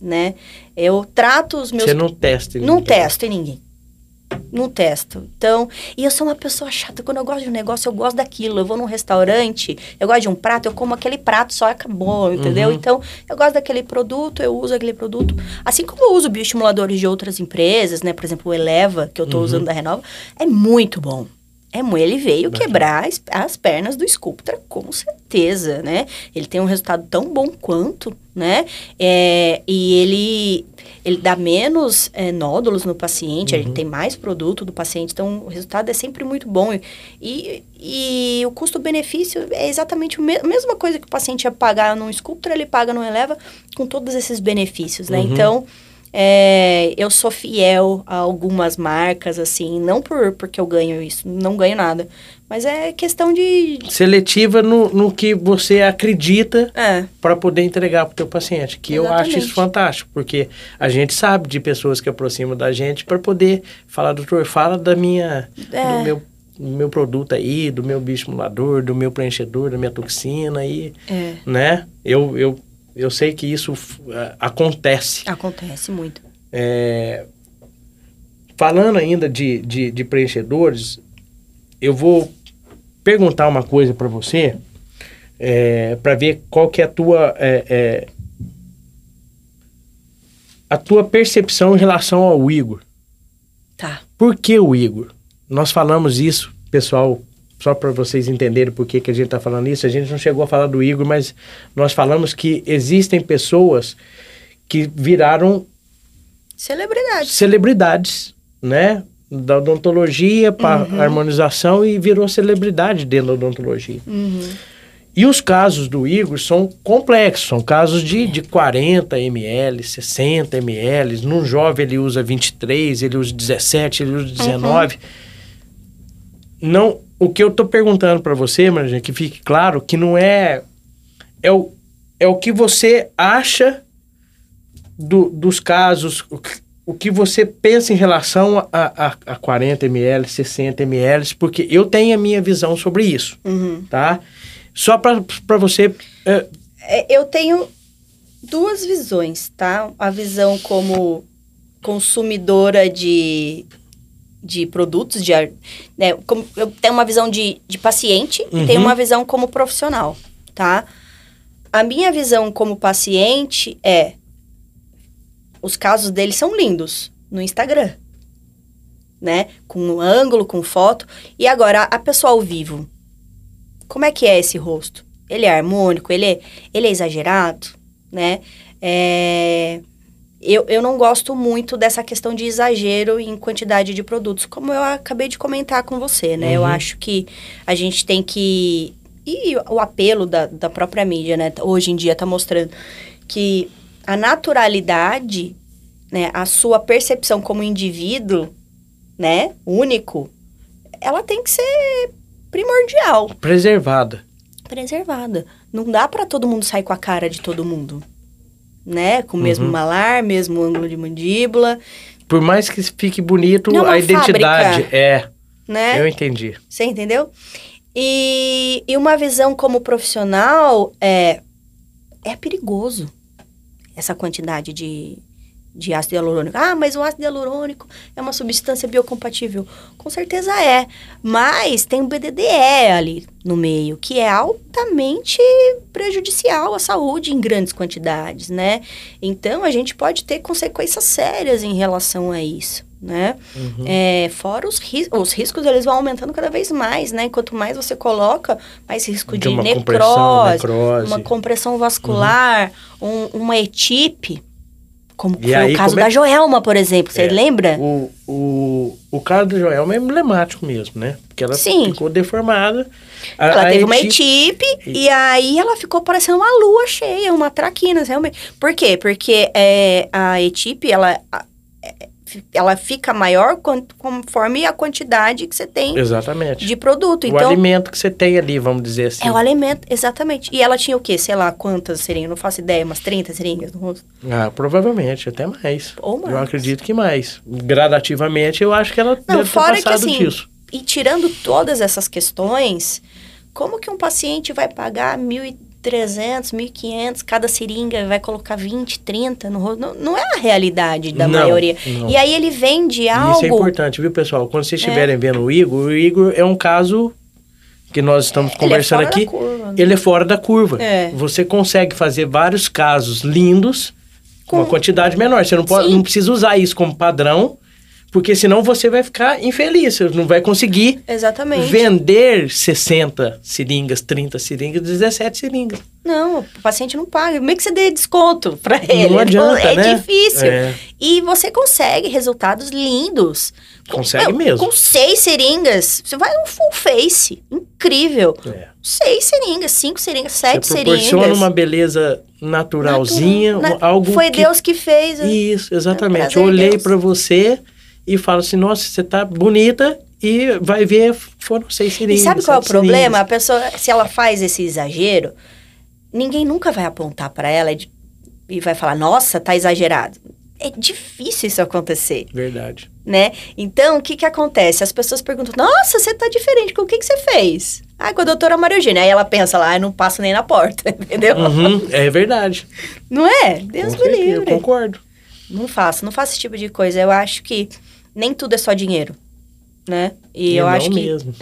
[SPEAKER 3] né? Eu trato os meus...
[SPEAKER 2] Você não testa.
[SPEAKER 3] não
[SPEAKER 2] ninguém.
[SPEAKER 3] testo em ninguém. não testo. Então, e eu sou uma pessoa chata. Quando eu gosto de um negócio, eu gosto daquilo. Eu vou num restaurante, eu gosto de um prato, eu como aquele prato só acabou, entendeu?
[SPEAKER 2] Uhum.
[SPEAKER 3] Então, eu gosto daquele produto, eu uso aquele produto. Assim como eu uso bioestimuladores de outras empresas, né? Por exemplo, o Eleva, que eu tô usando da Renova, é muito bom. É, ele veio
[SPEAKER 2] Bacana.
[SPEAKER 3] quebrar as, as pernas do Sculptra, com certeza, né? Ele tem um resultado tão bom quanto, né? É, e ele, ele dá menos é, nódulos no paciente, ele tem mais produto do paciente, então o resultado é sempre muito bom. E, e o custo-benefício é exatamente a me- a mesma coisa que o paciente ia pagar num Sculptra, ele paga no Eleva, com todos esses benefícios, né?
[SPEAKER 2] Uhum.
[SPEAKER 3] Então... É, eu sou fiel a algumas marcas, assim, não por porque eu ganho isso, não ganho nada. Mas é questão de.
[SPEAKER 2] Seletiva no, no que você acredita
[SPEAKER 3] É,
[SPEAKER 2] para poder entregar para o teu paciente, que eu acho isso
[SPEAKER 3] Exatamente.
[SPEAKER 2] fantástico, porque a gente sabe de pessoas que aproximam da gente para poder falar, doutor, fala da minha,
[SPEAKER 3] É.
[SPEAKER 2] do meu, do meu produto aí, do meu bioestimulador, do meu preenchedor, da minha toxina aí,
[SPEAKER 3] é,
[SPEAKER 2] né? Eu, eu, eu sei que isso a- acontece.
[SPEAKER 3] acontece muito.
[SPEAKER 2] É, falando ainda de, de, de preenchedores, eu vou perguntar uma coisa para você, para ver qual que é a tua é, é, a tua percepção em relação ao Igor.
[SPEAKER 3] Tá.
[SPEAKER 2] Por que o Igor? Nós falamos isso, pessoal, só para vocês entenderem por que, que a gente está falando isso. A gente não chegou a falar do Igor, mas nós falamos que existem pessoas que viraram
[SPEAKER 3] Celebridade.
[SPEAKER 2] celebridades, né? Da odontologia para harmonização e virou celebridade dentro da odontologia.
[SPEAKER 3] Uhum.
[SPEAKER 2] E os casos do Igor são complexos, são casos de, de 40 ml, 60 ml. Num jovem ele usa 23, ele usa 17, ele usa 19. Não, o que eu tô perguntando para você, Marja, que fique claro que não é é o, é o que você acha do- dos casos, o que, o que você pensa em relação a, a, a 40 ml, 60 ml, porque eu tenho a minha visão sobre isso,
[SPEAKER 3] Uhum.
[SPEAKER 2] tá? Só para você. é,
[SPEAKER 3] É, eu tenho duas visões, tá? A visão como consumidora de, de produtos, de, né? como, eu tenho uma visão de, de paciente e tenho
[SPEAKER 2] Uhum.
[SPEAKER 3] uma visão como profissional, tá? A minha visão como paciente é os casos deles são lindos no Instagram, né? Com ângulo, com foto. E agora, a pessoa ao vivo, como é que é esse rosto? Ele é harmônico? Ele é, ele é exagerado? Né? É, Eu, eu não gosto muito dessa questão de exagero em quantidade de produtos, como eu acabei de comentar com você, né? Eu
[SPEAKER 2] Uhum.
[SPEAKER 3] acho que a gente tem que... E o apelo da, da própria mídia, né? Hoje em dia tá mostrando que a naturalidade, né? A sua percepção como indivíduo, né? Único, ela tem que ser primordial
[SPEAKER 2] preservada.
[SPEAKER 3] preservada. Não dá pra todo mundo sair com a cara de todo mundo. Né? Com o mesmo
[SPEAKER 2] Uhum.
[SPEAKER 3] malar, mesmo ângulo de mandíbula,
[SPEAKER 2] Por mais que fique bonito,
[SPEAKER 3] Não é
[SPEAKER 2] a identidade
[SPEAKER 3] fábrica.
[SPEAKER 2] é.
[SPEAKER 3] né?
[SPEAKER 2] Eu entendi.
[SPEAKER 3] Você entendeu? E, e uma visão como profissional é, é perigoso essa quantidade de, de ácido hialurônico. Ah, mas o ácido hialurônico é uma substância biocompatível. Com certeza é. Mas tem o BDDE ali no meio, que é altamente prejudicial à saúde em grandes quantidades, né? Então, a gente pode ter consequências sérias em relação a isso, né?
[SPEAKER 2] Uhum.
[SPEAKER 3] É, fora os, ris os riscos, eles vão aumentando cada vez mais, né? Quanto mais você coloca, mais risco de,
[SPEAKER 2] uma
[SPEAKER 3] necrose,
[SPEAKER 2] necrose.
[SPEAKER 3] uma compressão vascular, um- uma etipe, como
[SPEAKER 2] E
[SPEAKER 3] foi
[SPEAKER 2] aí,
[SPEAKER 3] o caso
[SPEAKER 2] como é-
[SPEAKER 3] da Joelma, por exemplo. Você
[SPEAKER 2] É,
[SPEAKER 3] lembra?
[SPEAKER 2] O, o, o caso do Joelma é emblemático mesmo, né? Porque ela
[SPEAKER 3] Sim.
[SPEAKER 2] ficou deformada. A-
[SPEAKER 3] Ela
[SPEAKER 2] a
[SPEAKER 3] teve uma
[SPEAKER 2] eti-
[SPEAKER 3] etipe e aí ela ficou parecendo uma lua cheia, uma traquina, realmente. Por quê? Porque é, a etipe, ela, a- ela fica maior quan- conforme a quantidade que você tem
[SPEAKER 2] Exatamente.
[SPEAKER 3] de produto.
[SPEAKER 2] o
[SPEAKER 3] Então,
[SPEAKER 2] alimento que você tem ali, vamos dizer assim.
[SPEAKER 3] É o alimento, exatamente. E ela tinha o quê? Sei lá, quantas seringas? Não faço ideia, umas 30 seringas no rosto.
[SPEAKER 2] Ah, provavelmente, até mais.
[SPEAKER 3] Ou mais.
[SPEAKER 2] Eu acredito que mais. Gradativamente, eu acho que ela
[SPEAKER 3] Não,
[SPEAKER 2] deve
[SPEAKER 3] fora
[SPEAKER 2] ter
[SPEAKER 3] que
[SPEAKER 2] passado
[SPEAKER 3] assim,
[SPEAKER 2] disso.
[SPEAKER 3] e tirando todas essas questões, como que um paciente vai pagar R$ 1.300, 1.500, cada seringa vai colocar 20, 30 no rosto. Não, não é a realidade da
[SPEAKER 2] Não,
[SPEAKER 3] maioria.
[SPEAKER 2] não.
[SPEAKER 3] E aí ele vende algo...
[SPEAKER 2] Isso é importante, viu, pessoal? Quando vocês estiverem vendo o Igor, o Igor é um caso que nós estamos
[SPEAKER 3] Ele é
[SPEAKER 2] conversando
[SPEAKER 3] fora da
[SPEAKER 2] aqui.
[SPEAKER 3] curva, né?
[SPEAKER 2] Ele é fora da curva.
[SPEAKER 3] É.
[SPEAKER 2] Você consegue fazer vários casos lindos com uma quantidade menor. Você não, pode,
[SPEAKER 3] Sim.
[SPEAKER 2] não precisa usar isso como padrão, porque senão você vai ficar infeliz. Você não vai conseguir
[SPEAKER 3] Exatamente.
[SPEAKER 2] vender 60 seringas, 30 seringas, 17 seringas.
[SPEAKER 3] Não, o paciente não paga. Como é que você dê desconto pra ele?
[SPEAKER 2] Não adianta,
[SPEAKER 3] é
[SPEAKER 2] né?
[SPEAKER 3] difícil.
[SPEAKER 2] É.
[SPEAKER 3] E você consegue resultados lindos. Com-
[SPEAKER 2] Consegue mesmo.
[SPEAKER 3] Com seis seringas. Você vai um full face. Incrível.
[SPEAKER 2] É.
[SPEAKER 3] Seis seringas, cinco seringas, sete
[SPEAKER 2] Você
[SPEAKER 3] seringas.
[SPEAKER 2] proporciona uma beleza naturalzinha,
[SPEAKER 3] Natural. Na-
[SPEAKER 2] algo
[SPEAKER 3] Foi
[SPEAKER 2] que
[SPEAKER 3] Deus que fez. né?
[SPEAKER 2] Isso, exatamente.
[SPEAKER 3] Prazer
[SPEAKER 2] Eu
[SPEAKER 3] em
[SPEAKER 2] olhei
[SPEAKER 3] Deus.
[SPEAKER 2] pra você e falo assim, nossa, você tá bonita e vai ver, foram seis
[SPEAKER 3] E
[SPEAKER 2] seringas.
[SPEAKER 3] sabe qual é o problema? A pessoa, se ela faz esse exagero, ninguém nunca vai apontar pra ela e, e vai falar, nossa, tá exagerado. É difícil isso acontecer.
[SPEAKER 2] Verdade.
[SPEAKER 3] né? Então, o que que acontece? As pessoas perguntam, nossa, você tá diferente, com o que que você fez? Ah, com a doutora Maria Eugênia. Aí ela pensa lá, ah, eu não passo nem na porta, entendeu?
[SPEAKER 2] Uhum, é verdade.
[SPEAKER 3] Não é? Deus
[SPEAKER 2] Com
[SPEAKER 3] me
[SPEAKER 2] certeza, Eu
[SPEAKER 3] livre.
[SPEAKER 2] concordo.
[SPEAKER 3] Não faço, não faço esse tipo de coisa. Eu acho que nem tudo é só dinheiro, né? E, eu
[SPEAKER 2] não
[SPEAKER 3] acho que
[SPEAKER 2] mesmo.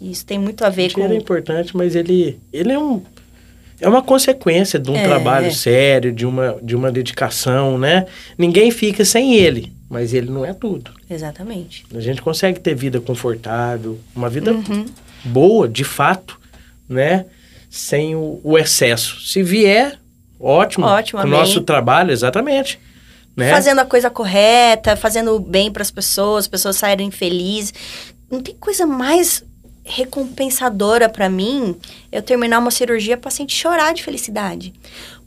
[SPEAKER 3] isso tem muito a ver
[SPEAKER 2] O dinheiro é
[SPEAKER 3] com...
[SPEAKER 2] importante, mas ele, ele é um é uma consequência de um
[SPEAKER 3] É.
[SPEAKER 2] trabalho sério, de uma, de uma dedicação, né? Ninguém fica sem ele, mas ele não é tudo.
[SPEAKER 3] Exatamente.
[SPEAKER 2] A gente consegue ter vida confortável, uma vida
[SPEAKER 3] Uhum.
[SPEAKER 2] boa, de fato, né? Sem o, o excesso. Se vier, ótimo.
[SPEAKER 3] Ótimo,
[SPEAKER 2] O nosso trabalho, exatamente. Né?
[SPEAKER 3] Fazendo a coisa correta, fazendo o bem para as pessoas, as pessoas saírem felizes. Não tem coisa mais recompensadora para mim eu terminar uma cirurgia e paciente chorar de felicidade.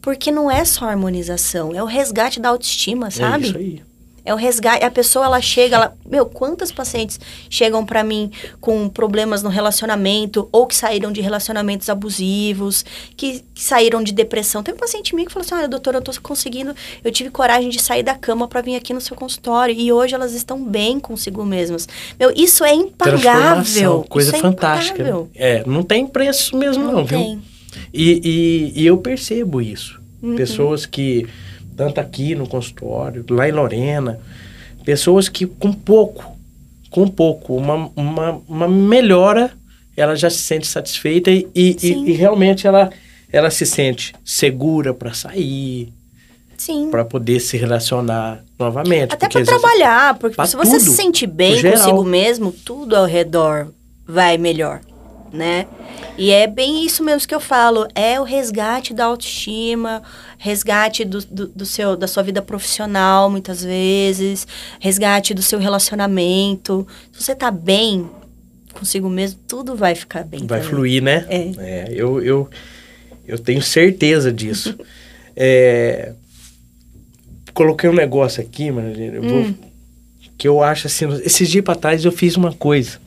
[SPEAKER 3] Porque não é só harmonização, é o resgate da autoestima,
[SPEAKER 2] É
[SPEAKER 3] sabe?
[SPEAKER 2] isso aí.
[SPEAKER 3] É o resgate. A pessoa, ela chega, ela. Meu, quantas pacientes chegam pra mim com problemas no relacionamento, ou que saíram de relacionamentos abusivos, que, que saíram de depressão. Tem um paciente meu que falou assim: olha, doutora, eu tô conseguindo. Eu tive coragem de sair da cama pra vir aqui no seu consultório. E hoje elas estão bem consigo mesmas. Meu, isso é impagável.
[SPEAKER 2] Coisa
[SPEAKER 3] é
[SPEAKER 2] fantástica.
[SPEAKER 3] impagável.
[SPEAKER 2] É, não tem preço mesmo não,
[SPEAKER 3] Não
[SPEAKER 2] viu? E, e, e eu percebo isso.
[SPEAKER 3] Uhum.
[SPEAKER 2] Pessoas que, tanto aqui no consultório, lá em Lorena, pessoas que com pouco, com pouco, uma, uma, uma melhora, ela já se sente satisfeita e, e, e realmente ela, ela se sente segura para sair, para poder se relacionar novamente.
[SPEAKER 3] Até
[SPEAKER 2] vezes-
[SPEAKER 3] trabalhar, porque
[SPEAKER 2] pra
[SPEAKER 3] se você se
[SPEAKER 2] tudo,
[SPEAKER 3] sente bem
[SPEAKER 2] no geral.
[SPEAKER 3] consigo mesmo, tudo ao redor vai melhor, né? E é bem isso mesmo que eu falo, é o resgate da autoestima, resgate do, do, do seu, da sua vida profissional, muitas vezes, resgate do seu relacionamento. Se você tá bem consigo mesmo, tudo vai ficar bem
[SPEAKER 2] Vai
[SPEAKER 3] também.
[SPEAKER 2] fluir, né?
[SPEAKER 3] É.
[SPEAKER 2] eu, eu, eu tenho certeza disso. É, coloquei um negócio aqui, mano, eu vou-
[SPEAKER 3] Hum.
[SPEAKER 2] que eu acho assim, esses dias pra trás eu fiz uma coisa.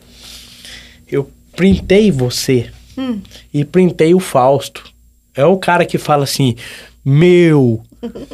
[SPEAKER 2] Eu printei você
[SPEAKER 3] Hum.
[SPEAKER 2] e printei o Fausto. É o cara que fala assim, meu,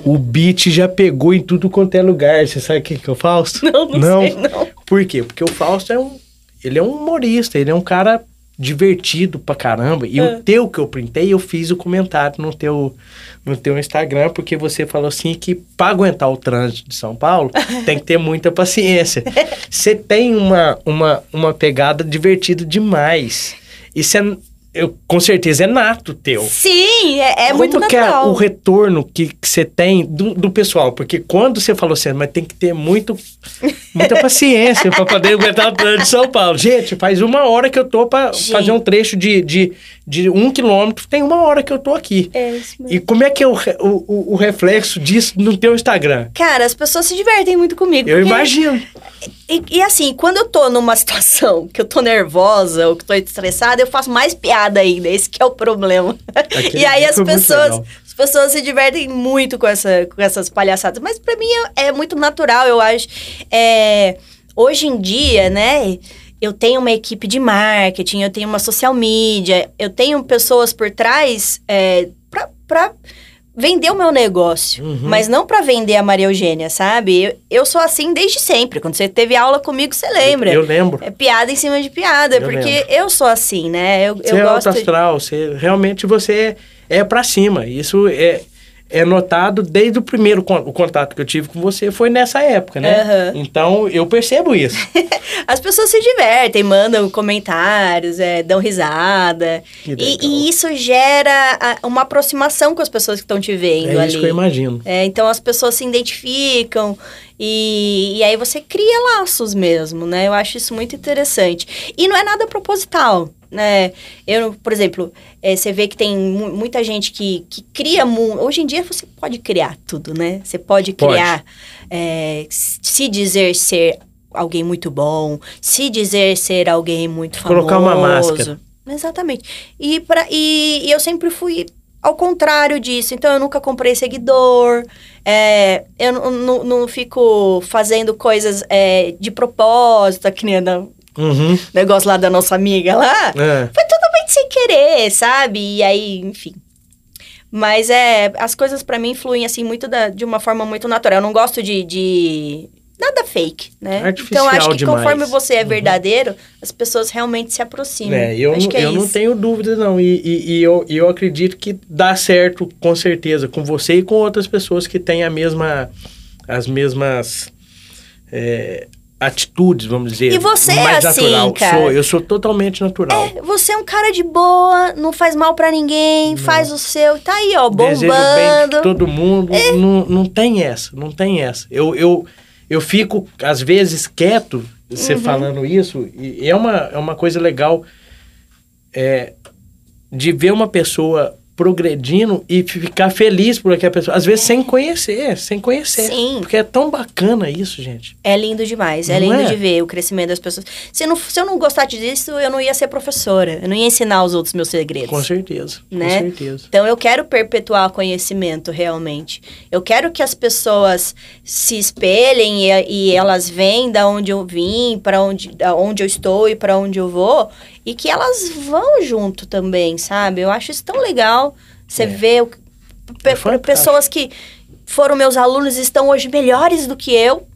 [SPEAKER 2] o beat já pegou em tudo quanto é lugar. Você sabe o que é o Fausto?
[SPEAKER 3] Não, não, sei, não.
[SPEAKER 2] Por quê? Porque o Fausto é um. Ele é um humorista, ele é um cara divertido pra caramba. E
[SPEAKER 3] É.
[SPEAKER 2] o teu que eu printei, eu fiz o comentário no teu, no teu Instagram, porque você falou assim que pra aguentar o trânsito de São Paulo, tem que ter muita paciência. Você tem uma, uma, uma pegada divertida demais. Isso é. Eu, com certeza é nato teu.
[SPEAKER 3] Sim, é, é
[SPEAKER 2] Como
[SPEAKER 3] muito
[SPEAKER 2] que é
[SPEAKER 3] natural.
[SPEAKER 2] o retorno que você tem do, do pessoal? Porque quando você falou assim, mas tem que ter muito, muita paciência para poder aguentar o trânsito de São Paulo. Gente, faz uma hora que eu tô para fazer um trecho de, de, de um quilômetro, tem uma hora que eu tô aqui.
[SPEAKER 3] É isso mesmo.
[SPEAKER 2] E como é que é o, o, o- reflexo disso no teu Instagram?
[SPEAKER 3] Cara, as pessoas se divertem muito comigo.
[SPEAKER 2] Eu
[SPEAKER 3] porque-
[SPEAKER 2] imagino.
[SPEAKER 3] E, e assim, quando eu tô numa situação que eu tô nervosa ou que tô estressada, eu faço mais piada ainda. Esse que é o problema. E aí as pessoas, as pessoas se divertem muito com, essa, com essas palhaçadas. Mas pra mim é, é muito natural, eu acho. É, hoje em dia, né? Eu tenho uma equipe de marketing, eu tenho uma social media, eu tenho pessoas por trás é, pra, pra vender o meu negócio,
[SPEAKER 2] Uhum.
[SPEAKER 3] mas não pra vender a Maria Eugênia, sabe? Eu, eu sou assim desde sempre. Quando você teve aula comigo, você lembra?
[SPEAKER 2] Eu lembro.
[SPEAKER 3] É piada em cima de piada,
[SPEAKER 2] Eu
[SPEAKER 3] porque
[SPEAKER 2] lembro.
[SPEAKER 3] eu sou assim, né? Eu,
[SPEAKER 2] Você
[SPEAKER 3] eu
[SPEAKER 2] é
[SPEAKER 3] gosto
[SPEAKER 2] astral, você, realmente você é, é pra cima. Isso é, é notado desde o primeiro con- o contato que eu tive com você, foi nessa época, né?
[SPEAKER 3] Aham.
[SPEAKER 2] Então eu percebo isso.
[SPEAKER 3] As pessoas se divertem, mandam comentários, é, dão risada. E, e isso gera a- uma aproximação com as pessoas que estão te vendo
[SPEAKER 2] é
[SPEAKER 3] ali.
[SPEAKER 2] isso que eu imagino.
[SPEAKER 3] É, então as pessoas se identificam e, e aí você cria laços mesmo, né? Eu acho isso muito interessante. E não é nada proposital, né? Eu, por exemplo, é, você vê que tem mu- muita gente que, que cria... mu- Hoje em dia você pode criar tudo, né? Você pode
[SPEAKER 2] Pode.
[SPEAKER 3] criar, é, se dizer ser alguém muito bom, se dizer ser alguém muito famoso.
[SPEAKER 2] Colocar uma máscara.
[SPEAKER 3] Exatamente. E, pra, e, e eu sempre fui ao contrário disso. Então, eu nunca comprei seguidor. é, eu não- fico fazendo coisas é, de propósito, que nem o
[SPEAKER 2] Uhum.
[SPEAKER 3] negócio lá da nossa amiga lá.
[SPEAKER 2] É.
[SPEAKER 3] Foi totalmente sem querer, sabe? E aí, enfim. Mas é, as coisas pra mim fluem assim muito da- de uma forma muito natural. Eu não gosto de, de nada fake, né?
[SPEAKER 2] Artificial
[SPEAKER 3] então acho que
[SPEAKER 2] demais.
[SPEAKER 3] conforme você é
[SPEAKER 2] Uhum.
[SPEAKER 3] verdadeiro, as pessoas realmente se aproximam.
[SPEAKER 2] É, eu,
[SPEAKER 3] acho
[SPEAKER 2] não,
[SPEAKER 3] que é
[SPEAKER 2] eu não
[SPEAKER 3] isso.
[SPEAKER 2] tenho dúvida, não. E, e, e eu, eu acredito que dá certo, com certeza, com você e com outras pessoas que têm a mesma, as mesmas é, atitudes, vamos dizer.
[SPEAKER 3] E você é
[SPEAKER 2] mais
[SPEAKER 3] assim,
[SPEAKER 2] natural.
[SPEAKER 3] cara.
[SPEAKER 2] Sou, eu sou totalmente natural.
[SPEAKER 3] É, você é um cara de boa, não faz mal pra ninguém, faz o seu, tá aí, ó,
[SPEAKER 2] Desejo bem
[SPEAKER 3] bombando. É.
[SPEAKER 2] de todo mundo. Não, não tem essa, não tem essa. Eu, eu, eu fico, às vezes, quieto, você
[SPEAKER 3] Uhum.
[SPEAKER 2] falando isso, e é uma, é uma coisa legal é, de ver uma pessoa progredindo e ficar feliz por aquela pessoa. Às vezes sem conhecer, sem conhecer.
[SPEAKER 3] Sim.
[SPEAKER 2] Porque é tão bacana isso, gente.
[SPEAKER 3] É lindo demais, é
[SPEAKER 2] Não
[SPEAKER 3] lindo
[SPEAKER 2] é?
[SPEAKER 3] de ver o crescimento das pessoas. Se, não, se eu não gostasse disso, eu não ia ser professora, eu não ia ensinar os outros meus segredos.
[SPEAKER 2] Com certeza.
[SPEAKER 3] Né?
[SPEAKER 2] Com certeza.
[SPEAKER 3] Então eu quero perpetuar conhecimento realmente. Eu quero que as pessoas se espelhem e, e elas veem da onde eu vim, para onde, onde eu estou e para onde eu vou, e que elas vão junto também, sabe? Eu acho isso tão legal. Você
[SPEAKER 2] É.
[SPEAKER 3] vê o, pe-
[SPEAKER 2] É
[SPEAKER 3] pessoas que foram meus alunos e estão hoje melhores do que eu.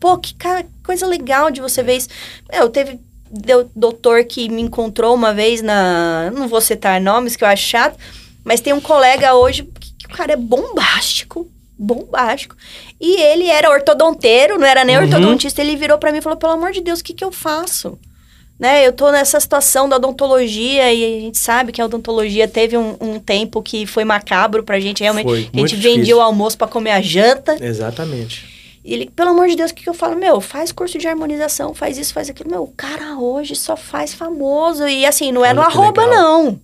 [SPEAKER 3] Pô, que cara, coisa legal de você ver isso. Meu, teve deu- doutor que me encontrou uma vez na. Não vou citar nomes, que eu acho chato, mas tem um colega hoje que, que o cara é bombástico. Bombástico. E ele era ortodonteiro, não era nem
[SPEAKER 2] Uhum.
[SPEAKER 3] ortodontista. Ele virou pra mim e falou: pelo amor de Deus, o que, que eu faço? Né, eu tô nessa situação da odontologia e a gente sabe que a odontologia teve um, um tempo que foi macabro pra gente. Realmente,
[SPEAKER 2] Foi
[SPEAKER 3] a gente vendia
[SPEAKER 2] difícil.
[SPEAKER 3] o almoço pra comer a janta.
[SPEAKER 2] Exatamente.
[SPEAKER 3] E ele, pelo amor de Deus, o que, que eu falo? Meu, faz curso de harmonização, faz isso, faz aquilo. Meu, o cara hoje só faz famoso. E assim, não é no
[SPEAKER 2] Olha que
[SPEAKER 3] arroba,
[SPEAKER 2] legal.
[SPEAKER 3] não.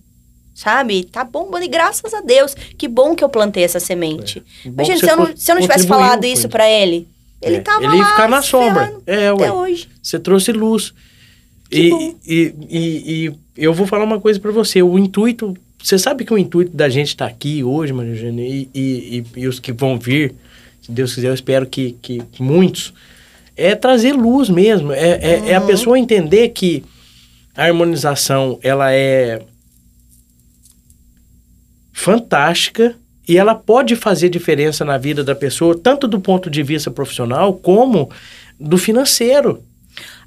[SPEAKER 3] Sabe? Tá bombando. E graças a Deus. Que bom que eu plantei essa semente.
[SPEAKER 2] Bom
[SPEAKER 3] Imagina, se eu não, se eu não tivesse falado isso pra ele, ele
[SPEAKER 2] É,
[SPEAKER 3] tava
[SPEAKER 2] Ele ia
[SPEAKER 3] lá
[SPEAKER 2] ficar na sombra. É,
[SPEAKER 3] até
[SPEAKER 2] ué.
[SPEAKER 3] hoje.
[SPEAKER 2] Você trouxe luz. E, e, e, e eu vou falar uma coisa pra você. O intuito. Você sabe que o intuito da gente estar aqui hoje, Maria Eugênia, e, e, os que vão vir, se Deus quiser, eu espero que, que muitos, é trazer luz mesmo. É, é, é a
[SPEAKER 3] Uhum.
[SPEAKER 2] pessoa entender que a harmonização, ela é fantástica e ela pode fazer diferença na vida da pessoa, tanto do ponto de vista profissional como do financeiro.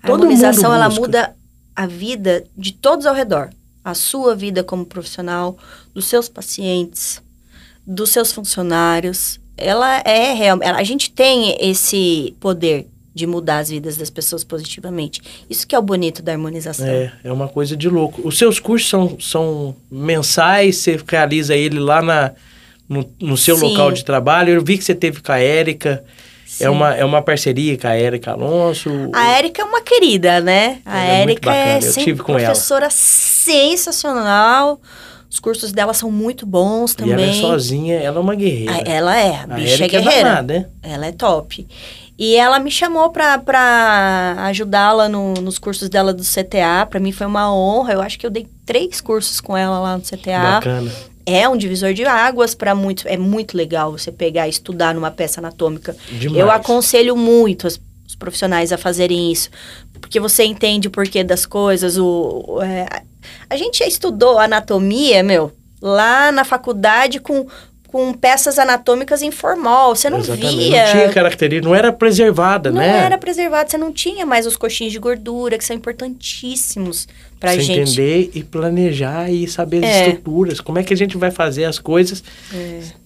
[SPEAKER 3] A
[SPEAKER 2] Todo
[SPEAKER 3] harmonização, ela muda a vida de todos ao redor. A sua vida como profissional, dos seus pacientes, dos seus funcionários. Ela é real. ela- A gente tem esse poder de mudar as vidas das pessoas positivamente. Isso que é o bonito da harmonização.
[SPEAKER 2] É, é uma coisa de louco. Os seus cursos são, são mensais, você realiza ele lá na, no, no seu
[SPEAKER 3] Sim.
[SPEAKER 2] local de trabalho. Eu vi que você teve com a Érica.
[SPEAKER 3] Sim.
[SPEAKER 2] É uma, é uma parceria com a Érica Alonso.
[SPEAKER 3] A Érica é uma querida, né? A
[SPEAKER 2] é
[SPEAKER 3] Érica é sempre
[SPEAKER 2] tive com ela.
[SPEAKER 3] professora sensacional. Os cursos dela são muito bons
[SPEAKER 2] e
[SPEAKER 3] também.
[SPEAKER 2] ela é sozinha, ela é uma guerreira.
[SPEAKER 3] Ah, Ela é, a
[SPEAKER 2] a
[SPEAKER 3] bicha é
[SPEAKER 2] Érica é
[SPEAKER 3] guerreira.
[SPEAKER 2] danada, né?
[SPEAKER 3] Ela é top. E ela me chamou pra, pra ajudá-la no- nos cursos dela do CTA. Pra mim foi uma honra. Eu acho que eu dei três cursos com ela lá no CTA.
[SPEAKER 2] Bacana.
[SPEAKER 3] É um divisor de águas para muitos. É muito legal você pegar e estudar numa peça anatômica.
[SPEAKER 2] Demais.
[SPEAKER 3] Eu aconselho muito as- os profissionais a fazerem isso. Porque você entende o porquê das coisas. O, é, a gente estudou anatomia, meu, lá na faculdade com com peças anatômicas em formol. Você não
[SPEAKER 2] Exatamente.
[SPEAKER 3] via.
[SPEAKER 2] Não tinha característica, não era preservada,
[SPEAKER 3] Não
[SPEAKER 2] né?
[SPEAKER 3] era preservado, você não tinha mais os coxinhos de gordura, que são importantíssimos pra gente.
[SPEAKER 2] entender e planejar e saber as
[SPEAKER 3] É.
[SPEAKER 2] estruturas, como é que a gente vai fazer as coisas,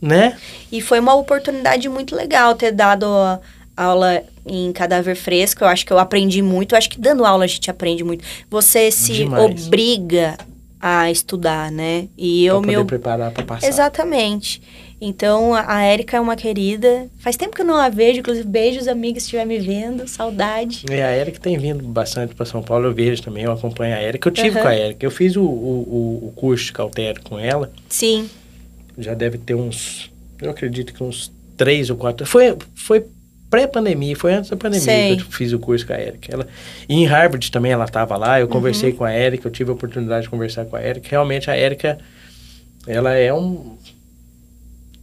[SPEAKER 2] né?
[SPEAKER 3] E foi uma oportunidade muito legal ter dado a aula em cadáver fresco. Eu acho que eu aprendi muito. Eu acho que dando aula a gente aprende muito. Você se
[SPEAKER 2] Demais.
[SPEAKER 3] obriga a estudar, né? E eu me ob-
[SPEAKER 2] preparar para passar.
[SPEAKER 3] Exatamente. Então, a Érica é uma querida. Faz tempo que eu não a vejo, inclusive, beijos, amigas, se estiver me vendo. Saudade.
[SPEAKER 2] E a Erika tem vindo bastante para São Paulo, eu vejo também, eu acompanho a Erika. Eu tive
[SPEAKER 3] Aham.
[SPEAKER 2] com a Erika, eu fiz o, o, o- curso de cautério com ela,
[SPEAKER 3] Sim.
[SPEAKER 2] já deve ter uns, eu acredito que uns três ou quatro. Foi, foi pré-pandemia, foi antes da pandemia
[SPEAKER 3] Sei.
[SPEAKER 2] que eu fiz o curso com a Erika. Ela, e em Harvard também ela estava lá, eu conversei
[SPEAKER 3] Uhum.
[SPEAKER 2] com a Erika, eu tive a oportunidade de conversar com a Erika. Realmente a Erika, ela é um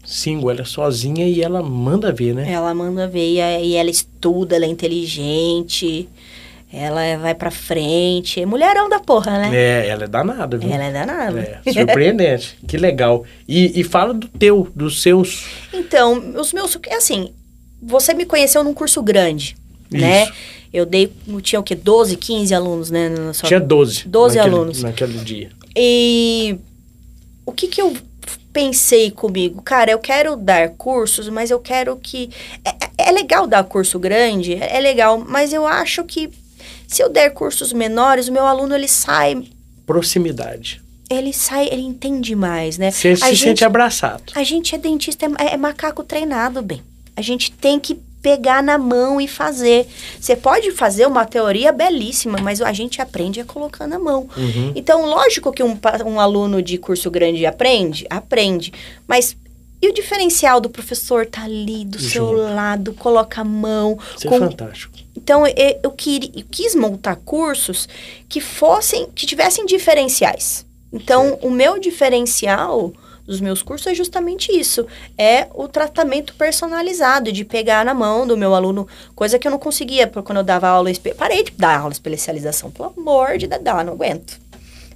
[SPEAKER 2] single, ela é sozinha e ela manda ver, né?
[SPEAKER 3] Ela manda ver e, ela estuda, ela é inteligente. Ela é- vai pra frente. É mulherão da porra, né?
[SPEAKER 2] É, ela é danada, viu?
[SPEAKER 3] Ela é danada.
[SPEAKER 2] É, surpreendente. que legal. E, e fala do teu, dos seus.
[SPEAKER 3] Então, os meus. É assim, você me conheceu num curso grande, né?
[SPEAKER 2] Isso.
[SPEAKER 3] Eu dei. Tinha o quê? 12, 15 alunos, né? Sua...
[SPEAKER 2] Tinha 12.
[SPEAKER 3] 12
[SPEAKER 2] naquele-
[SPEAKER 3] alunos.
[SPEAKER 2] Naquele dia.
[SPEAKER 3] E o que que eu pensei comigo? Cara, eu quero dar cursos, mas eu quero que. É, é- é legal dar curso grande, é é legal, mas eu acho que se eu der cursos menores, o meu aluno ele sai.
[SPEAKER 2] Proximidade.
[SPEAKER 3] Ele sai, ele entende mais, né?
[SPEAKER 2] Você se
[SPEAKER 3] A
[SPEAKER 2] sente abraçado.
[SPEAKER 3] A gente é dentista, é, é macaco treinado, bem. A gente tem que pegar na mão e fazer. Você pode fazer uma teoria belíssima, mas a gente aprende a colocar na mão.
[SPEAKER 2] Uhum.
[SPEAKER 3] Então, lógico que um, um aluno de curso grande aprende, aprende. Mas e o diferencial do professor tá ali do seu lado, coloca a mão.
[SPEAKER 2] Isso é
[SPEAKER 3] com-
[SPEAKER 2] fantástico.
[SPEAKER 3] Então, eu, eu, queria, eu quis montar cursos que fossem, que tivessem diferenciais. Então, o meu diferencial dos meus cursos é justamente isso. É o tratamento personalizado, de pegar na mão do meu aluno, coisa que eu não conseguia quando eu dava aula. Parei de dar aula de especialização, pelo amor de Deus, não aguento.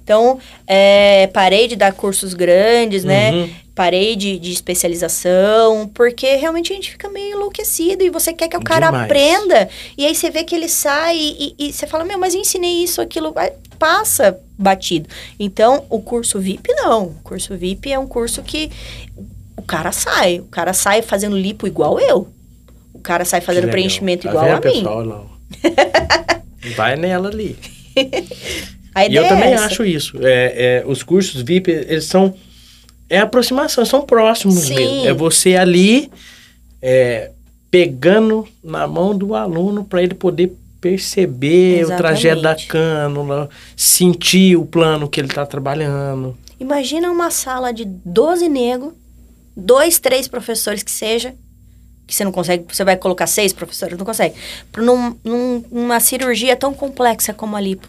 [SPEAKER 3] Então, é, parei de dar cursos grandes, né?
[SPEAKER 2] Uhum.
[SPEAKER 3] Parei de, de especialização, porque realmente a gente fica meio enlouquecido e você quer que o cara
[SPEAKER 2] Demais.
[SPEAKER 3] aprenda. E aí você vê que ele sai e, e você fala, meu, mas eu ensinei isso, aquilo, passa batido. Então, o curso VIP não. O curso VIP é um curso que o cara sai. O cara sai fazendo lipo igual eu. O cara sai fazendo preenchimento
[SPEAKER 2] Tá
[SPEAKER 3] igual a mim.
[SPEAKER 2] pessoal? Lá, ó. Vai nela ali.
[SPEAKER 3] A
[SPEAKER 2] E eu também
[SPEAKER 3] é essa.
[SPEAKER 2] acho isso. É, é, os cursos VIP, eles são. É aproximação, são próximos
[SPEAKER 3] Sim.
[SPEAKER 2] mesmo. É você ali é, pegando na mão do aluno para ele poder perceber o
[SPEAKER 3] Exatamente.
[SPEAKER 2] trajeto da cânula, sentir o plano que ele está trabalhando.
[SPEAKER 3] Imagina uma sala de 12 negros, dois, três professores que seja, que você não consegue, você vai colocar seis professores, não consegue. Num, num- numa cirurgia tão complexa como a lipo.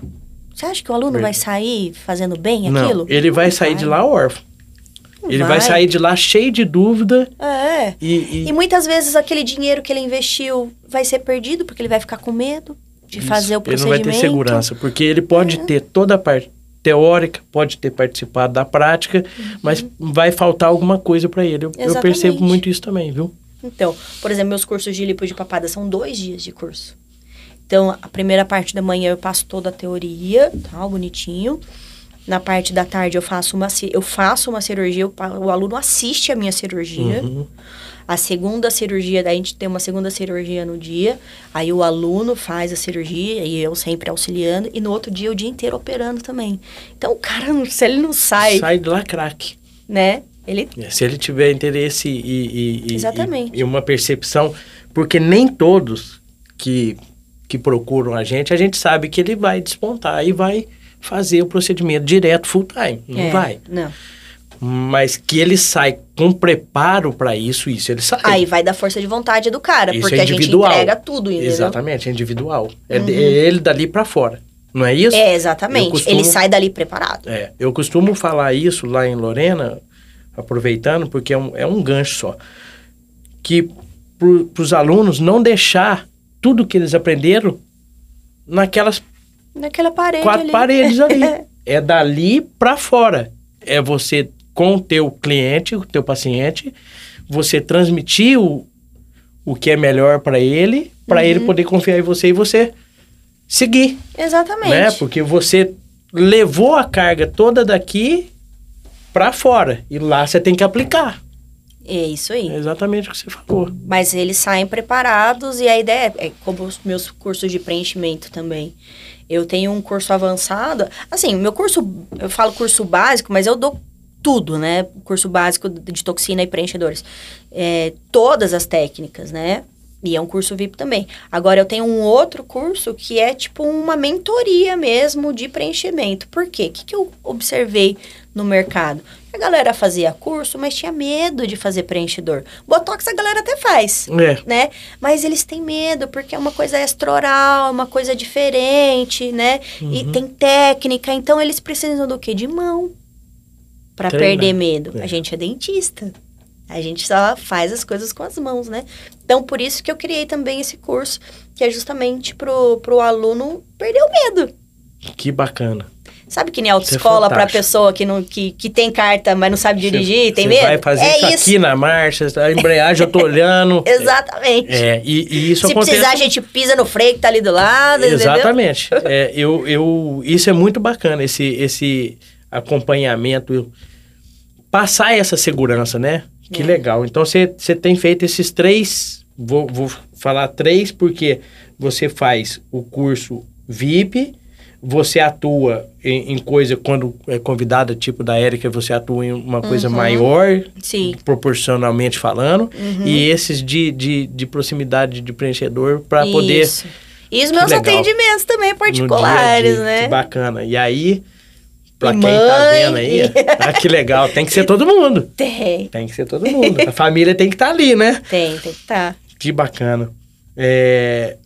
[SPEAKER 3] Você acha que o aluno vai sair fazendo bem
[SPEAKER 2] Não,
[SPEAKER 3] aquilo?
[SPEAKER 2] ele vai
[SPEAKER 3] Não
[SPEAKER 2] sair de lá órfão. Ele vai sair de lá cheio de dúvida
[SPEAKER 3] É.
[SPEAKER 2] e, e-
[SPEAKER 3] E muitas vezes aquele dinheiro que ele investiu vai ser perdido porque ele vai ficar com medo de
[SPEAKER 2] Isso,
[SPEAKER 3] fazer o
[SPEAKER 2] Ele não
[SPEAKER 3] procedimento.
[SPEAKER 2] vai ter segurança, porque ele pode ter toda a parte teórica, pode ter participado da prática, mas vai faltar alguma coisa para ele. Eu, eu
[SPEAKER 3] Uhum.
[SPEAKER 2] Percebo muito isso também, viu?
[SPEAKER 3] Então, por exemplo, meus cursos de lipo de papada são dois dias de curso. Então, a primeira parte da manhã eu passo toda a teoria, tá, bonitinho. Na parte da tarde eu faço uma, eu faço uma cirurgia, o, aluno assiste a minha cirurgia.
[SPEAKER 2] Uhum.
[SPEAKER 3] A segunda cirurgia, daí a gente tem uma segunda cirurgia no dia, aí o aluno faz a cirurgia e eu sempre auxiliando, e no outro dia o dia inteiro operando também. Então, o cara, se ele não sai,
[SPEAKER 2] Sai de lá craque.
[SPEAKER 3] né? Ele
[SPEAKER 2] Se ele tiver interesse e, e- e-
[SPEAKER 3] Exatamente.
[SPEAKER 2] e- e uma percepção, porque nem todos que, que procuram a gente, a gente sabe que ele vai despontar e vai fazer o procedimento direto full time. Não
[SPEAKER 3] é,
[SPEAKER 2] vai.
[SPEAKER 3] Não.
[SPEAKER 2] Mas que ele sai com preparo para isso, isso ele sai.
[SPEAKER 3] Aí vai da força de vontade do cara,
[SPEAKER 2] Isso
[SPEAKER 3] porque
[SPEAKER 2] é
[SPEAKER 3] a gente entrega tudo, entendeu?
[SPEAKER 2] Exatamente, é individual. É, de- é ele dali para fora. Não é isso?
[SPEAKER 3] É, exatamente.
[SPEAKER 2] Costumo-
[SPEAKER 3] Ele sai dali preparado.
[SPEAKER 2] É, eu costumo falar isso lá em Lorena, aproveitando, porque é um, é um gancho só. Que para os alunos não deixar tudo que eles aprenderam naquelas
[SPEAKER 3] Naquela parede
[SPEAKER 2] quatro
[SPEAKER 3] ali.
[SPEAKER 2] paredes ali. é dali para fora. É você com o teu cliente, o teu paciente, você transmitir o, o que é melhor para ele, para ele
[SPEAKER 3] Uhum.
[SPEAKER 2] poder confiar em você e você seguir,
[SPEAKER 3] Exatamente.
[SPEAKER 2] né? Porque você levou a carga toda daqui para fora e lá você tem que aplicar.
[SPEAKER 3] É isso aí.
[SPEAKER 2] É exatamente o que você falou.
[SPEAKER 3] Mas eles saem preparados e a ideia é, é como os meus cursos de preenchimento também. Eu tenho um curso avançado. Assim, meu curso, eu falo curso básico, mas eu dou tudo, né? Curso básico de toxina e preenchedores. É, todas as técnicas, né? E é um curso VIP também. Agora, eu tenho um outro curso que é tipo uma mentoria mesmo de preenchimento. Por quê? O que, que eu observei no mercado? A galera fazia curso, mas tinha medo de fazer preenchedor. Botox a galera até faz
[SPEAKER 2] É,
[SPEAKER 3] né? Mas eles têm medo porque é uma coisa extra-oral, uma coisa diferente, né? E
[SPEAKER 2] Uhum.
[SPEAKER 3] tem técnica, então eles precisam do quê? De mão para perder medo.
[SPEAKER 2] É.
[SPEAKER 3] A gente é dentista. A gente só faz as coisas com as mãos, né? Então, por isso que eu criei também esse curso, que é justamente pro, pro aluno perder o medo.
[SPEAKER 2] que bacana.
[SPEAKER 3] Sabe que nem autoescola
[SPEAKER 2] Isso é
[SPEAKER 3] pra
[SPEAKER 2] fantástico.
[SPEAKER 3] pessoa que, não, que, que tem carta, mas não sabe dirigir,
[SPEAKER 2] Você-
[SPEAKER 3] tem
[SPEAKER 2] você
[SPEAKER 3] medo?
[SPEAKER 2] vai fazer
[SPEAKER 3] é
[SPEAKER 2] isso,
[SPEAKER 3] isso.
[SPEAKER 2] aqui na marcha, a embreagem eu tô olhando.
[SPEAKER 3] Exatamente.
[SPEAKER 2] É, e, e isso
[SPEAKER 3] Se
[SPEAKER 2] acontece.
[SPEAKER 3] precisar, a gente pisa no freio que tá ali do lado?
[SPEAKER 2] Exatamente. É, eu, eu, isso é muito bacana, esse, esse acompanhamento, passar essa segurança, né? Que
[SPEAKER 3] É.
[SPEAKER 2] legal. Então você tem feito esses três, vou, vou falar três, porque você faz o curso VIP, você atua em, em coisa, quando é convidada, tipo da Érica, você atua em uma coisa
[SPEAKER 3] Uhum.
[SPEAKER 2] maior,
[SPEAKER 3] Sim.
[SPEAKER 2] proporcionalmente falando,
[SPEAKER 3] Uhum.
[SPEAKER 2] e esses de, de, de proximidade de preenchedor para poder
[SPEAKER 3] Isso. E os meus atendimentos também
[SPEAKER 2] dia
[SPEAKER 3] particulares,
[SPEAKER 2] dia.
[SPEAKER 3] né?
[SPEAKER 2] Que bacana. E aí, pra quem tá
[SPEAKER 3] mãe.
[SPEAKER 2] vendo aí, ah, que legal. Tem que ser todo mundo.
[SPEAKER 3] Tem,
[SPEAKER 2] Tem que ser todo mundo. A família tem que estar ali, né?
[SPEAKER 3] tem, tem que estar.
[SPEAKER 2] Que bacana. É...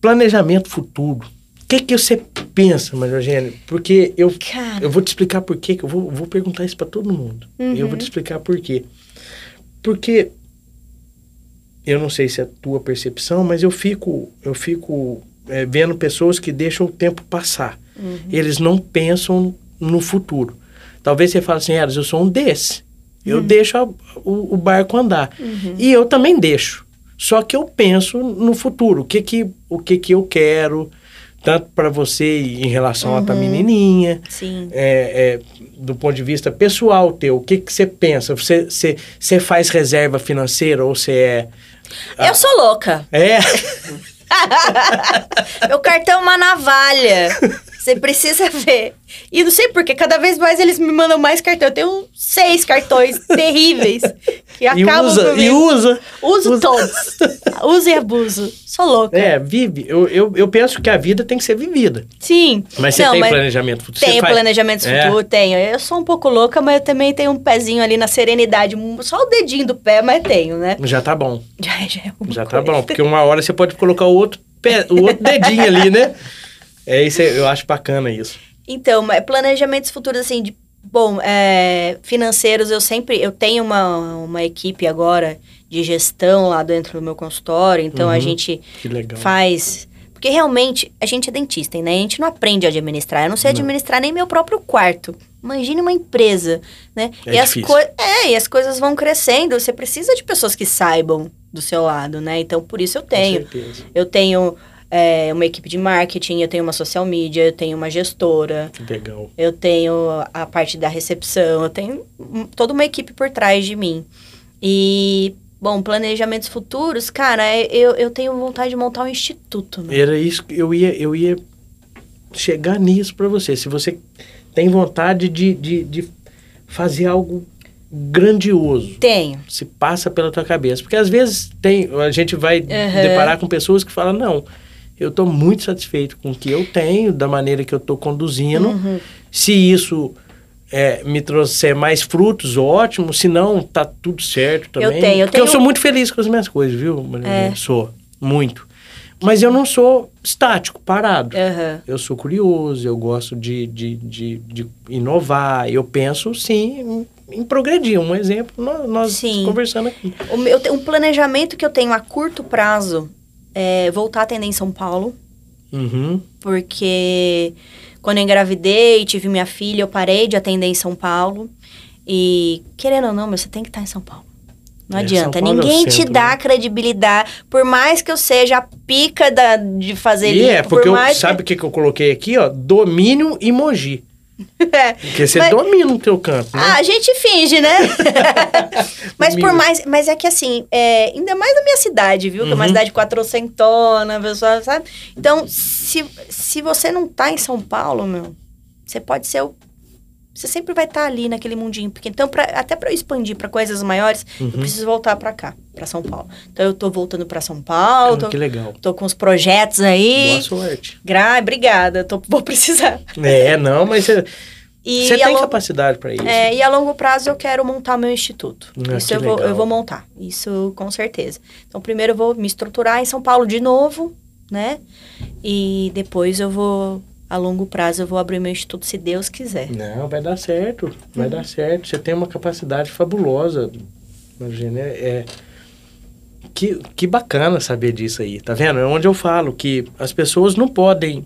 [SPEAKER 2] Planejamento futuro. O que, que você pensa, Maria Eugênia? Porque eu,
[SPEAKER 3] Cara,
[SPEAKER 2] eu vou te explicar por quê, que eu vou, vou perguntar isso pra todo mundo.
[SPEAKER 3] Uhum.
[SPEAKER 2] E eu vou te explicar por quê. Porque eu não sei se é a tua percepção, mas eu fico, eu fico é, vendo pessoas que deixam o tempo passar.
[SPEAKER 3] Uhum.
[SPEAKER 2] Eles não pensam no futuro. Talvez você fale assim, Eras, eu sou um desse. Eu deixo a- o, o barco andar.
[SPEAKER 3] Uhum.
[SPEAKER 2] E eu também deixo. Só que eu penso no futuro. O que que, o que, que eu quero, tanto para você em relação à tua
[SPEAKER 3] Uhum.
[SPEAKER 2] menininha,
[SPEAKER 3] sim.
[SPEAKER 2] é, é, do ponto de vista pessoal teu, o que, que você pensa? Você, você, você faz reserva financeira ou você é.
[SPEAKER 3] Eu sou louca.
[SPEAKER 2] É?
[SPEAKER 3] Meu cartão é uma navalha. Você precisa ver. E não sei porque, cada vez mais eles me mandam mais cartão. Eu tenho seis cartões terríveis que
[SPEAKER 2] E
[SPEAKER 3] acabam
[SPEAKER 2] usa,
[SPEAKER 3] comigo.
[SPEAKER 2] e usa.
[SPEAKER 3] Uso
[SPEAKER 2] usa.
[SPEAKER 3] todos. Uso e abuso. Sou louca.
[SPEAKER 2] É, vive. Eu, eu, eu penso que a vida tem que ser vivida.
[SPEAKER 3] Sim.
[SPEAKER 2] Mas você
[SPEAKER 3] Não,
[SPEAKER 2] tem
[SPEAKER 3] mas
[SPEAKER 2] planejamento futuro?
[SPEAKER 3] Tenho
[SPEAKER 2] faz-
[SPEAKER 3] planejamento
[SPEAKER 2] É.
[SPEAKER 3] futuro, tenho. Eu sou um pouco louca, mas eu também tenho um pezinho ali na serenidade. Só o dedinho do pé, mas tenho, né?
[SPEAKER 2] Já tá bom.
[SPEAKER 3] Já, já é
[SPEAKER 2] Já tá
[SPEAKER 3] coisa.
[SPEAKER 2] bom. Porque uma hora você pode colocar o outro, pé, o outro dedinho ali, né? É isso, aí, eu acho bacana isso.
[SPEAKER 3] Então, planejamentos futuros, assim, de, bom, é, financeiros, eu sempre, eu tenho uma, uma equipe agora de gestão lá dentro do meu consultório, então a
[SPEAKER 2] Uhum.
[SPEAKER 3] gente
[SPEAKER 2] Que legal.
[SPEAKER 3] faz... Porque realmente, a gente é dentista, né? A gente não aprende a administrar. Eu não sei
[SPEAKER 2] Não.
[SPEAKER 3] administrar nem meu próprio quarto. Imagine uma empresa, né?
[SPEAKER 2] É
[SPEAKER 3] e as É, e as coisas vão crescendo. Você precisa de pessoas que saibam do seu lado, né? Então, por isso eu tenho.
[SPEAKER 2] Com certeza.
[SPEAKER 3] Eu tenho é, uma equipe de marketing, eu tenho uma social media, eu tenho uma gestora,
[SPEAKER 2] Que legal.
[SPEAKER 3] eu tenho a parte da recepção, eu tenho toda uma equipe por trás de mim. E, bom, planejamentos futuros, cara, é- eu, eu tenho vontade de montar um instituto. Né?
[SPEAKER 2] Era isso que eu ia, eu ia chegar nisso pra você. Se você tem vontade de, de, de fazer algo grandioso,
[SPEAKER 3] Tenho.
[SPEAKER 2] se passa pela tua cabeça. Porque às vezes tem, a gente vai deparar com pessoas que falam, não, eu estou muito satisfeito com o que eu tenho, da maneira que eu estou conduzindo.
[SPEAKER 3] Uhum.
[SPEAKER 2] Se isso é, me trouxer mais frutos, ótimo. Se não, tá tudo certo também.
[SPEAKER 3] tenho, eu
[SPEAKER 2] Porque eu
[SPEAKER 3] tenho-
[SPEAKER 2] sou muito feliz com as minhas coisas, viu? Maria
[SPEAKER 3] É.
[SPEAKER 2] Sou, muito. Mas eu não sou estático, parado.
[SPEAKER 3] Aham.
[SPEAKER 2] Eu sou curioso, eu gosto de, de, de, de inovar. Eu penso, sim, em, em progredir. Um exemplo, nós, nós conversando aqui.
[SPEAKER 3] O meu, um planejamento que eu tenho a curto prazo é voltar a atender em São Paulo.
[SPEAKER 2] Uhum.
[SPEAKER 3] Porque quando eu engravidei, tive minha filha, eu parei de atender em São Paulo. E, querendo ou não, meu, você tem que estar em São Paulo. Não
[SPEAKER 2] É,
[SPEAKER 3] adianta.
[SPEAKER 2] É
[SPEAKER 3] Ninguém te
[SPEAKER 2] centro,
[SPEAKER 3] dá
[SPEAKER 2] né?
[SPEAKER 3] credibilidade. Por mais que eu seja a pica da, de fazer
[SPEAKER 2] E é,
[SPEAKER 3] limpo,
[SPEAKER 2] porque
[SPEAKER 3] por
[SPEAKER 2] eu, sabe o que, que eu coloquei aqui, ó? Domínio e Mogi.
[SPEAKER 3] É.
[SPEAKER 2] Porque você
[SPEAKER 3] Mas-
[SPEAKER 2] domina o teu campo, né?
[SPEAKER 3] Ah, a gente finge, né? mas por mais. Mas é que assim, é, ainda mais na minha cidade, viu? Que é uma
[SPEAKER 2] Uhum.
[SPEAKER 3] cidade quatrocentona, pessoal, sabe? Então, se, se você não tá em São Paulo, meu, você pode ser o. Você sempre vai estar ali naquele mundinho pequeno. Então, pra, até para eu expandir para coisas maiores, eu
[SPEAKER 2] Uhum.
[SPEAKER 3] preciso voltar para cá, para São Paulo. Então, eu tô voltando para São Paulo,
[SPEAKER 2] Ah,
[SPEAKER 3] tô,
[SPEAKER 2] que legal.
[SPEAKER 3] tô com os projetos aí.
[SPEAKER 2] Boa sorte.
[SPEAKER 3] Gra, obrigada, tô, vou precisar.
[SPEAKER 2] É, não, mas você,
[SPEAKER 3] E
[SPEAKER 2] você tem capacidade para isso.
[SPEAKER 3] É, e a longo prazo eu quero montar meu instituto.
[SPEAKER 2] Ah,
[SPEAKER 3] isso eu vou,
[SPEAKER 2] legal.
[SPEAKER 3] eu vou montar. Isso com certeza. Então, primeiro eu vou me estruturar em São Paulo de novo, né? E depois eu vou, a longo prazo, eu vou abrir meu instituto, se Deus quiser.
[SPEAKER 2] Não, vai dar certo. Vai
[SPEAKER 3] Uhum.
[SPEAKER 2] dar certo. Você tem uma capacidade fabulosa. Imagina, é, é- que, que bacana saber disso aí, tá vendo? É onde eu falo que as pessoas não podem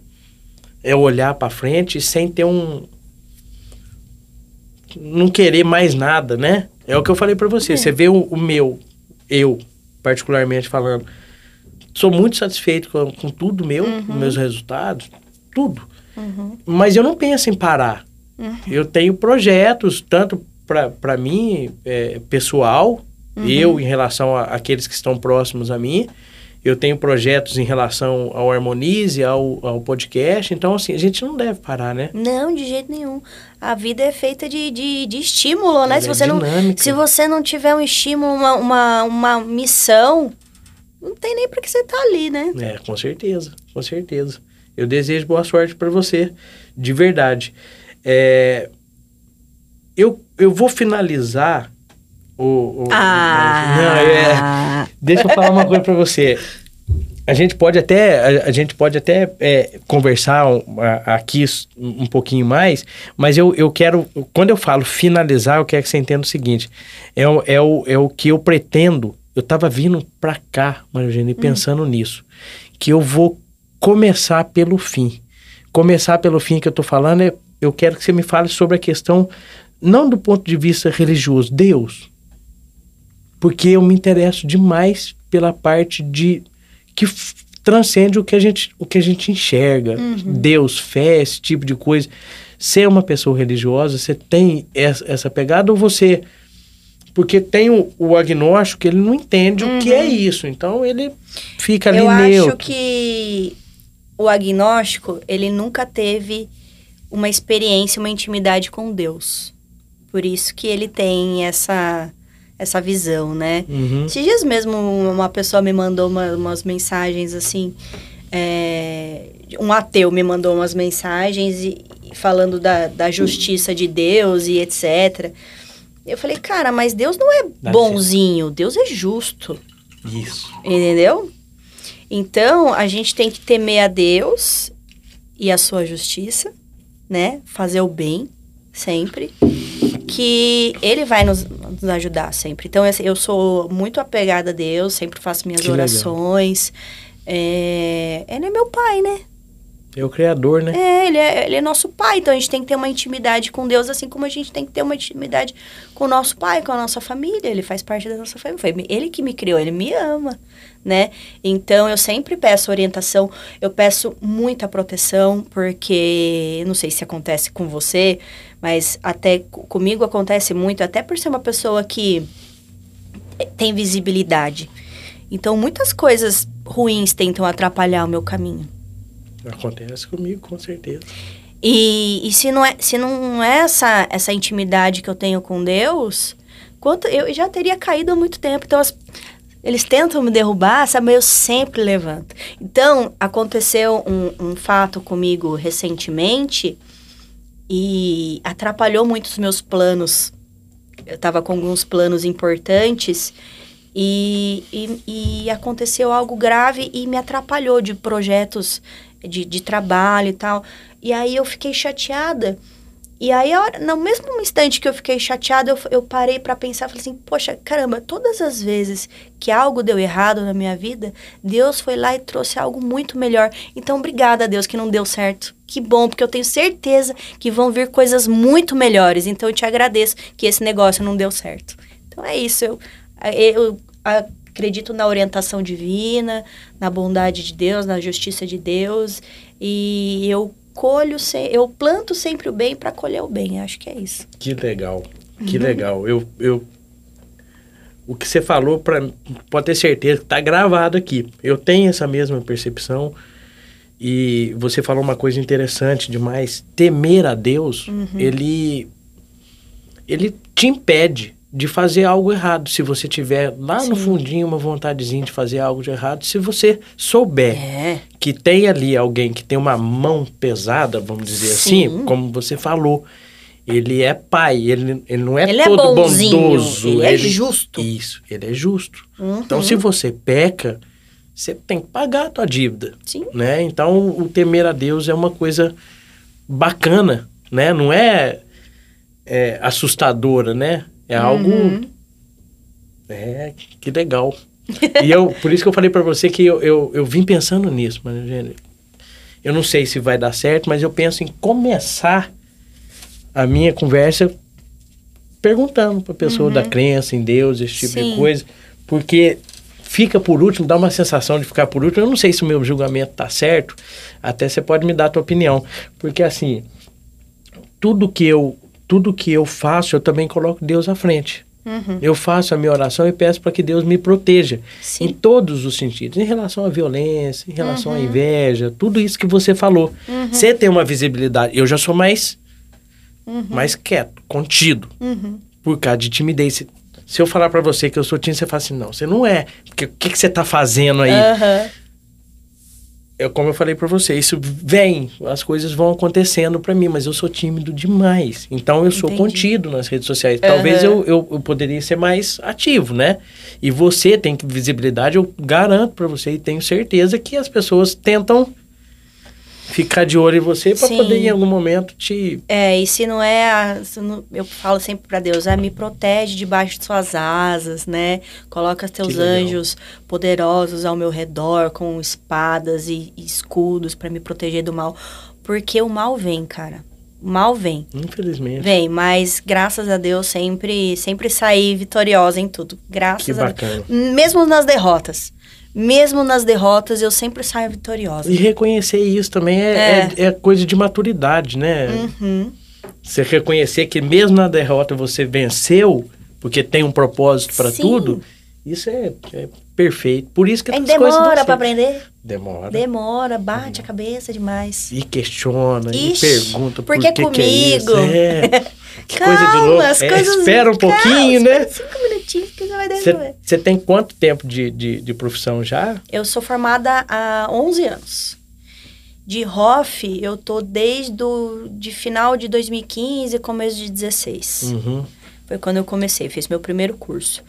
[SPEAKER 2] é olhar para frente sem ter um não querer mais nada, né? É o que eu falei para você.
[SPEAKER 3] É.
[SPEAKER 2] Você vê o, o meu, eu particularmente falando, sou muito satisfeito com, com tudo meu, com meus resultados, tudo.
[SPEAKER 3] Uhum.
[SPEAKER 2] Mas eu não penso em parar. Eu tenho projetos, tanto para mim, é, pessoal, eu em relação àqueles que estão próximos a mim. Eu tenho projetos em relação ao Harmonize, ao, ao podcast. Então, assim, a gente não deve parar, né?
[SPEAKER 3] Não, de jeito nenhum. A vida é feita de, de, de estímulo, né? Se
[SPEAKER 2] é
[SPEAKER 3] você, não, se você não tiver um estímulo, uma, uma, uma missão, não tem nem pra que você tá ali, né?
[SPEAKER 2] É, com certeza, com certeza. Eu desejo boa sorte para você, de verdade. É, eu, eu vou finalizar o. o- Não, é, deixa eu falar uma coisa para você. A gente pode até, a, a gente pode até é, conversar um, a- aqui um pouquinho mais, mas eu, eu quero, quando eu falo finalizar, eu quero que você entenda o seguinte: é, o- é, o, é o que eu pretendo. Eu estava vindo para cá, Maria Eugênia, e pensando nisso, que eu vou começar pelo fim. Começar pelo fim que eu estou falando é, eu quero que você me fale sobre a questão, não do ponto de vista religioso, Deus. Porque eu me interesso demais pela parte de que transcende o que a gente o que a gente enxerga. Deus fé esse tipo de coisa. Você é uma pessoa religiosa você tem essa, essa pegada ou você porque tem o, o agnóstico que ele não entende o que é isso. Então ele fica ali
[SPEAKER 3] Eu
[SPEAKER 2] neutro.
[SPEAKER 3] acho que o agnóstico, ele nunca teve uma experiência, uma intimidade com Deus. Por isso que ele tem essa, essa visão, né?
[SPEAKER 2] Uhum.
[SPEAKER 3] Esses dias mesmo uma pessoa me mandou uma- umas mensagens assim. é, um ateu me mandou umas mensagens e, falando da, da justiça de Deus e etc. Eu falei, cara, mas Deus não é bonzinho, Deus é justo.
[SPEAKER 2] isso
[SPEAKER 3] Entendeu? Então, a gente tem que temer a Deus e a sua justiça, né? Fazer o bem sempre. Que Ele vai nos, nos ajudar sempre. Então, assim, eu sou muito apegada a Deus, sempre faço minhas
[SPEAKER 2] Que
[SPEAKER 3] orações. É, ele é meu pai, né?
[SPEAKER 2] é o criador né
[SPEAKER 3] É ele, é, ele é nosso pai, então a gente tem que ter uma intimidade com Deus, assim como a gente tem que ter uma intimidade com o nosso pai, com a nossa família. Ele faz parte da nossa família. Foi ele que me criou, ele me ama, né? Então eu sempre peço orientação, eu peço muita proteção, porque não sei se acontece com você, mas até co- comigo acontece muito, até por ser uma pessoa que tem visibilidade. Então muitas coisas ruins tentam atrapalhar o meu caminho.
[SPEAKER 2] acontece comigo com certeza
[SPEAKER 3] E, e se não é, se não é essa, essa intimidade que eu tenho com Deus, quanto eu já teria caído há muito tempo. Então, as- eles tentam me derrubar, sabe? Eu sempre levanto. Então, aconteceu um, um fato comigo recentemente e atrapalhou muito os meus planos. Eu estava com alguns planos importantes e, e, e aconteceu algo grave e me atrapalhou de projetos de, de trabalho e tal. E aí eu fiquei chateada E aí, no mesmo instante que eu fiquei chateada, eu, eu parei pra pensar, falei assim, poxa, caramba, todas as vezes que algo deu errado na minha vida, Deus foi lá e trouxe algo muito melhor. Então, obrigada a Deus que não deu certo. Que bom, porque eu tenho certeza que vão vir coisas muito melhores. Então, eu te agradeço que esse negócio não deu certo. Então, é isso. Eu, eu acredito na orientação divina, na bondade de Deus, na justiça de Deus. E eu colho, se- eu planto sempre o bem para colher o bem. Acho que é isso.
[SPEAKER 2] Que legal, que
[SPEAKER 3] Uhum.
[SPEAKER 2] legal. Eu, eu, o que você falou, pra, pode ter certeza que tá gravado aqui. Eu tenho essa mesma percepção. E você falou uma coisa interessante demais. Temer a Deus,
[SPEAKER 3] Uhum.
[SPEAKER 2] ele, ele te impede de fazer algo errado. Se você tiver lá no
[SPEAKER 3] Sim.
[SPEAKER 2] fundinho uma vontadezinha de fazer algo de errado, se você souber
[SPEAKER 3] É.
[SPEAKER 2] que tem ali alguém que tem uma mão pesada, vamos dizer
[SPEAKER 3] Sim.
[SPEAKER 2] assim, como você falou. Ele é pai, ele, ele não é
[SPEAKER 3] Ele é
[SPEAKER 2] todo
[SPEAKER 3] bonzinho,
[SPEAKER 2] bondoso.
[SPEAKER 3] ele é justo.
[SPEAKER 2] Isso, ele é justo.
[SPEAKER 3] Uhum.
[SPEAKER 2] Então, se você peca, você tem que pagar a tua dívida,
[SPEAKER 3] Sim.
[SPEAKER 2] né? Então, o temer a Deus é uma coisa bacana, né? Não é, é assustadora, né? É algo...
[SPEAKER 3] Uhum.
[SPEAKER 2] É, que legal. e eu, por isso que eu falei pra você que eu, eu, eu vim pensando nisso, mas, gente, eu não sei se vai dar certo, mas eu penso em começar a minha conversa perguntando pra pessoa da crença em Deus, esse tipo
[SPEAKER 3] Sim.
[SPEAKER 2] de coisa, porque fica por último, dá uma sensação de ficar por último. Eu não sei se o meu julgamento tá certo, até você pode me dar a tua opinião, porque assim, tudo que eu tudo que eu faço, eu também coloco Deus à frente.
[SPEAKER 3] Uhum.
[SPEAKER 2] Eu faço a minha oração e peço para que Deus me proteja
[SPEAKER 3] Sim.
[SPEAKER 2] em todos os sentidos, em relação à violência, em relação
[SPEAKER 3] Uhum.
[SPEAKER 2] à inveja, tudo isso que você falou. Você tem uma visibilidade, eu já sou mais mais quieto, contido,
[SPEAKER 3] Uhum.
[SPEAKER 2] por causa de timidez. Se, eu falar para você que eu sou tímido, você fala assim: "Não, você não é". Porque o que que você tá fazendo aí?
[SPEAKER 3] Aham.
[SPEAKER 2] Eu, como eu falei para você, isso vem, as coisas vão acontecendo para mim, mas eu sou tímido demais. Então eu sou
[SPEAKER 3] Entendi.
[SPEAKER 2] contido nas redes sociais. Talvez
[SPEAKER 3] Aham.
[SPEAKER 2] eu, eu, eu poderia ser mais ativo, né? E você tem visibilidade, eu garanto para você e tenho certeza que as pessoas tentam ficar de olho em você para poder em algum momento te.
[SPEAKER 3] É, e se não é, a- se não- eu falo sempre pra Deus, ah, me protege debaixo de suas asas, né? Coloca teus anjos poderosos ao meu redor com espadas e, e escudos pra me proteger do mal, porque o mal vem, cara. O mal vem.
[SPEAKER 2] Infelizmente.
[SPEAKER 3] Vem, mas graças a Deus sempre sempre saí vitoriosa em tudo. Graças
[SPEAKER 2] Que
[SPEAKER 3] a
[SPEAKER 2] bacana.
[SPEAKER 3] Deus. Mesmo nas derrotas. Mesmo nas derrotas, eu sempre saio vitoriosa.
[SPEAKER 2] E reconhecer isso também é,
[SPEAKER 3] É.
[SPEAKER 2] é. é coisa de maturidade, né?
[SPEAKER 3] Uhum.
[SPEAKER 2] Você reconhecer que mesmo na derrota você venceu, porque tem um propósito para tudo, isso é, é perfeito. Por isso que
[SPEAKER 3] Aí
[SPEAKER 2] as coisas dão
[SPEAKER 3] demora pra
[SPEAKER 2] certo.
[SPEAKER 3] aprender.
[SPEAKER 2] Demora.
[SPEAKER 3] Demora, bate a cabeça demais.
[SPEAKER 2] E questiona,
[SPEAKER 3] Ixi,
[SPEAKER 2] e pergunta
[SPEAKER 3] por que
[SPEAKER 2] que, que é isso.
[SPEAKER 3] comigo?
[SPEAKER 2] É. Que
[SPEAKER 3] Calma,
[SPEAKER 2] coisa de louco.
[SPEAKER 3] as
[SPEAKER 2] É,
[SPEAKER 3] coisas-
[SPEAKER 2] espera um
[SPEAKER 3] calma,
[SPEAKER 2] pouquinho, né?
[SPEAKER 3] espera Cinco minutinhos que já vai resolver.
[SPEAKER 2] Você tem quanto tempo de, de, de profissão já?
[SPEAKER 3] Eu sou formada há 11 anos. De ROF, eu tô desde o de final de 2015, começo de 16.
[SPEAKER 2] Uhum.
[SPEAKER 3] Foi quando eu comecei, fiz meu primeiro curso.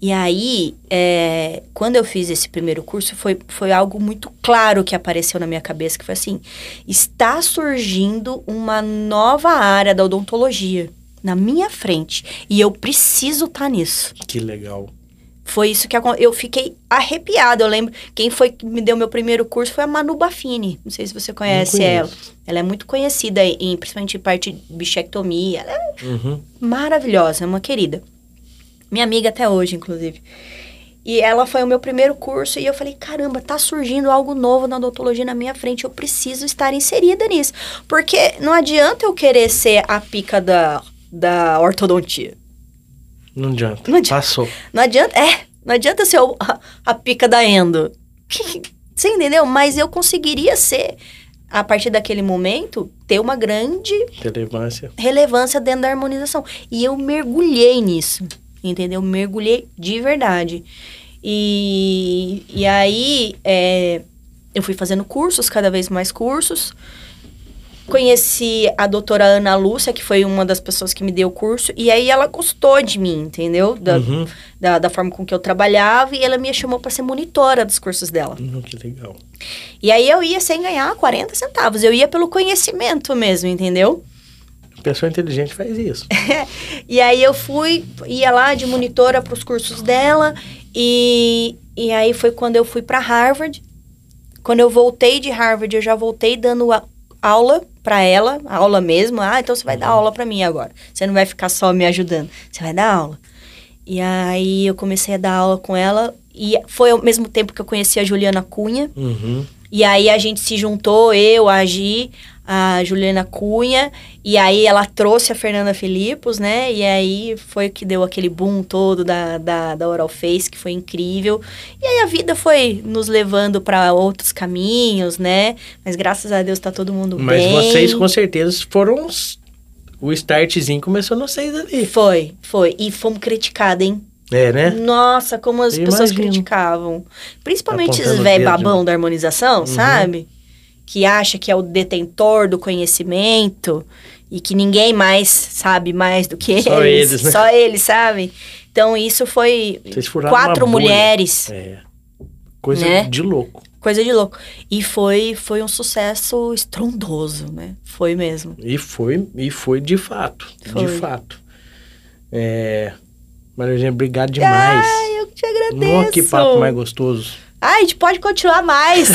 [SPEAKER 3] E aí, é, quando eu fiz esse primeiro curso, foi, foi algo muito claro que apareceu na minha cabeça, que foi assim, está surgindo uma nova área da odontologia na minha frente. E eu preciso estar nisso.
[SPEAKER 2] Que legal.
[SPEAKER 3] Foi isso que eu fiquei arrepiada. Eu lembro, quem foi que me deu meu primeiro curso foi a Manu Baffini. Não sei se você conhece ela. Ela é muito conhecida, em, principalmente em parte de bichectomia. Ela é
[SPEAKER 2] Uhum.
[SPEAKER 3] maravilhosa, é uma querida. Minha amiga até hoje, inclusive. E ela foi o meu primeiro curso e eu falei, caramba, tá surgindo algo novo na odontologia na minha frente, eu preciso estar inserida nisso. Porque não adianta eu querer ser a pica da, da ortodontia.
[SPEAKER 2] Não adianta.
[SPEAKER 3] Não adianta.
[SPEAKER 2] Passou.
[SPEAKER 3] Não adianta, é, não adianta ser o- a, a pica da endo. Você entendeu? Mas eu conseguiria ser, a partir daquele momento, ter uma grande
[SPEAKER 2] Relevância.
[SPEAKER 3] relevância dentro da harmonização. E eu mergulhei nisso, entendeu? Mergulhei de verdade. E, e aí, é, eu fui fazendo cursos, cada vez mais cursos. Conheci a doutora Ana Lúcia, que foi uma das pessoas que me deu o curso. E aí, ela gostou de mim, entendeu? Da,
[SPEAKER 2] Uhum.
[SPEAKER 3] da, da forma com que eu trabalhava. E ela me chamou para ser monitora dos cursos dela.
[SPEAKER 2] Uhum, que legal.
[SPEAKER 3] E aí, eu ia sem ganhar 40 centavos. Eu ia pelo conhecimento mesmo, entendeu?
[SPEAKER 2] Pessoa inteligente faz isso.
[SPEAKER 3] e aí eu fui, ia lá de monitora para os cursos dela e, e aí foi quando eu fui para Harvard. Quando eu voltei de Harvard, eu já voltei dando a, aula para ela, aula mesmo. Ah, então você vai dar aula para mim agora. Você não vai ficar só me ajudando, você vai dar aula. E aí eu comecei a dar aula com ela e foi ao mesmo tempo que eu conheci a Juliana Cunha.
[SPEAKER 2] Uhum.
[SPEAKER 3] E aí a gente se juntou, eu, a Gi, a Juliana Cunha, e aí ela trouxe a Fernanda Filipos, né? E aí foi que deu aquele boom todo da, da, da Oral Face, que foi incrível. E aí a vida foi nos levando para outros caminhos, né? Mas graças a Deus tá todo mundo
[SPEAKER 2] Mas
[SPEAKER 3] bem.
[SPEAKER 2] Mas vocês com certeza foram os... O startzinho começou no seis ali.
[SPEAKER 3] Foi, foi. E fomos criticados, hein?
[SPEAKER 2] É, né?
[SPEAKER 3] Nossa, como as
[SPEAKER 2] Eu
[SPEAKER 3] pessoas
[SPEAKER 2] imagino.
[SPEAKER 3] criticavam. Principalmente
[SPEAKER 2] Apontando
[SPEAKER 3] esses velho
[SPEAKER 2] de
[SPEAKER 3] babão
[SPEAKER 2] novo.
[SPEAKER 3] da harmonização, sabe? Que acha que é o detentor do conhecimento e que ninguém mais sabe mais do que
[SPEAKER 2] Só
[SPEAKER 3] eles.
[SPEAKER 2] eles, né?
[SPEAKER 3] Só eles, sabe? Então isso foi quatro mulheres.
[SPEAKER 2] É. Coisa
[SPEAKER 3] Né?
[SPEAKER 2] de louco.
[SPEAKER 3] Coisa de louco. E foi, foi um sucesso estrondoso, né? Foi mesmo.
[SPEAKER 2] E foi, e foi de fato.
[SPEAKER 3] Foi.
[SPEAKER 2] De fato. É. Maria Eugênia, obrigado demais.
[SPEAKER 3] Ai, eu que te agradeço.
[SPEAKER 2] Nossa, que papo mais gostoso.
[SPEAKER 3] Ai, a gente pode continuar mais.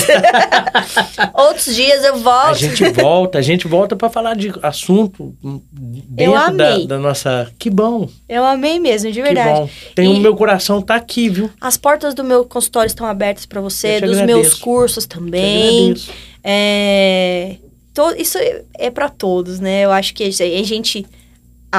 [SPEAKER 3] Outros dias eu
[SPEAKER 2] A
[SPEAKER 3] volto.
[SPEAKER 2] gente volta, a gente volta pra falar de assunto dentro da,
[SPEAKER 3] amei.
[SPEAKER 2] da nossa. Que bom,
[SPEAKER 3] Eu amei mesmo, de
[SPEAKER 2] que
[SPEAKER 3] verdade.
[SPEAKER 2] bom. Tem
[SPEAKER 3] E-
[SPEAKER 2] o meu coração tá aqui, viu?
[SPEAKER 3] As portas do meu consultório estão abertas para você, dos
[SPEAKER 2] agradeço.
[SPEAKER 3] meus cursos também. É, isso é para todos, né? Eu acho que a gente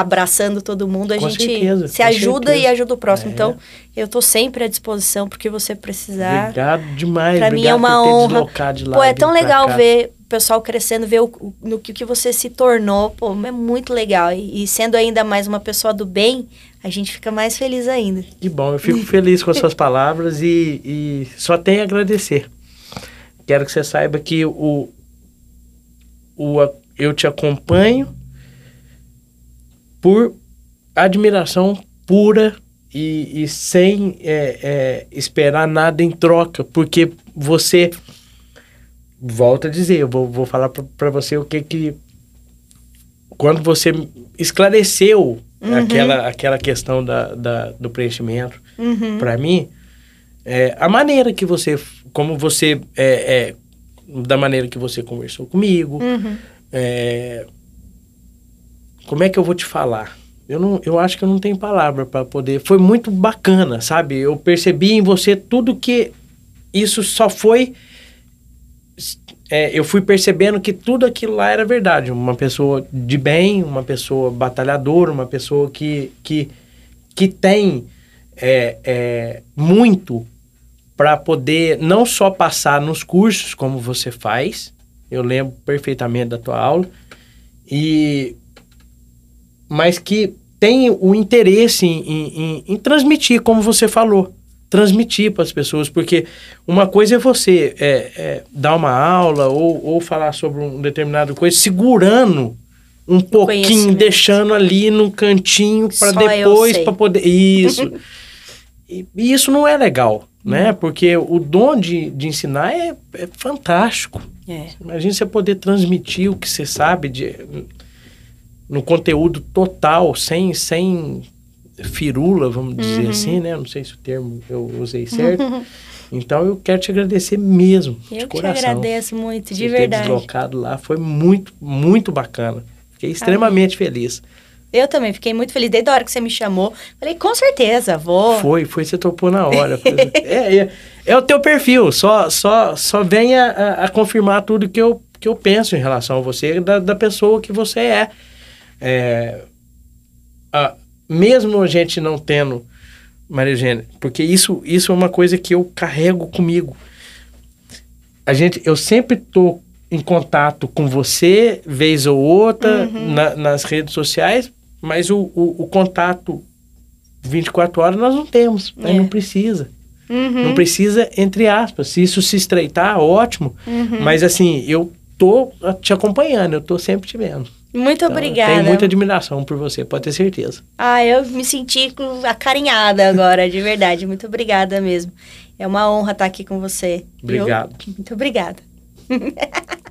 [SPEAKER 3] abraçando todo mundo, a
[SPEAKER 2] Com
[SPEAKER 3] gente
[SPEAKER 2] certeza,
[SPEAKER 3] se ajuda
[SPEAKER 2] certeza.
[SPEAKER 3] e ajuda o próximo.
[SPEAKER 2] É.
[SPEAKER 3] Então, eu tô sempre à disposição porque você precisar.
[SPEAKER 2] Obrigado demais.
[SPEAKER 3] Pra mim é uma honra. Pô, é tão legal ver o pessoal crescendo, ver o, no que, que você se tornou. Pô, é muito legal. E, e sendo ainda mais uma pessoa do bem, a gente fica mais feliz ainda.
[SPEAKER 2] Que bom, eu fico feliz com as suas palavras e, e só tenho a agradecer. Quero que você saiba que o, o, eu te acompanho por admiração pura e, e sem é, é, esperar nada em troca, porque você, volto a dizer, eu vou, vou falar para você o que que, quando você esclareceu aquela, aquela questão da, da- do preenchimento,
[SPEAKER 3] Uhum.
[SPEAKER 2] para mim, é, a maneira que você, como você, é, é, da maneira que você conversou comigo,
[SPEAKER 3] Uhum.
[SPEAKER 2] é, como é que eu vou te falar? Eu, não, eu acho que eu não tenho palavra para poder. Foi muito bacana, sabe? Eu percebi em você tudo que isso só foi. é, eu fui percebendo que tudo aquilo lá era verdade. Uma pessoa de bem, uma pessoa batalhadora, uma pessoa que, que, que tem é, é, muito para poder não só passar nos cursos como você faz. Eu lembro perfeitamente da tua aula. E mas que tem o interesse em, em- em- em transmitir, como você falou, transmitir para as pessoas, porque uma coisa é você é, é, dar uma aula ou, ou falar sobre um determinado coisa, segurando um pouquinho, deixando ali num cantinho para depois para poder isso. e, e isso não é legal, né? Porque o dom de, de ensinar é, é fantástico.
[SPEAKER 3] É.
[SPEAKER 2] Imagina você poder transmitir o que você sabe de, no conteúdo total, sem, sem firula, vamos dizer
[SPEAKER 3] Uhum.
[SPEAKER 2] assim, né? Não sei se o termo eu usei certo. Então eu quero te agradecer mesmo, de
[SPEAKER 3] Eu que te
[SPEAKER 2] coração.
[SPEAKER 3] agradeço muito, de
[SPEAKER 2] ter
[SPEAKER 3] verdade.
[SPEAKER 2] deslocado lá foi muito, muito bacana. Fiquei extremamente feliz.
[SPEAKER 3] Eu também fiquei muito feliz. Desde a hora que você me chamou, falei, com certeza, vou.
[SPEAKER 2] Foi, foi, você topou na hora. É, é, é o teu perfil, só, só, só venha a, a confirmar tudo que eu, que eu penso em relação a você, da, da pessoa que você é. É, a- mesmo a gente não tendo, Maria Eugênia, porque isso, isso é uma coisa que eu carrego comigo. A gente, eu sempre tô em contato com você, vez ou outra, na- nas redes sociais, mas o, o, o contato 24 horas nós não temos?
[SPEAKER 3] É.
[SPEAKER 2] não precisa.
[SPEAKER 3] Uhum.
[SPEAKER 2] Não precisa, entre aspas. Se isso se estreitar, ótimo.
[SPEAKER 3] Uhum.
[SPEAKER 2] Mas assim, eu tô te acompanhando, eu tô sempre te vendo.
[SPEAKER 3] Muito
[SPEAKER 2] Então,
[SPEAKER 3] obrigada.
[SPEAKER 2] Tenho muita admiração por você, pode ter certeza.
[SPEAKER 3] Ah, eu me senti acarinhada agora, de verdade. Muito obrigada mesmo. É uma honra estar aqui com você.
[SPEAKER 2] Obrigado.
[SPEAKER 3] Muito obrigada.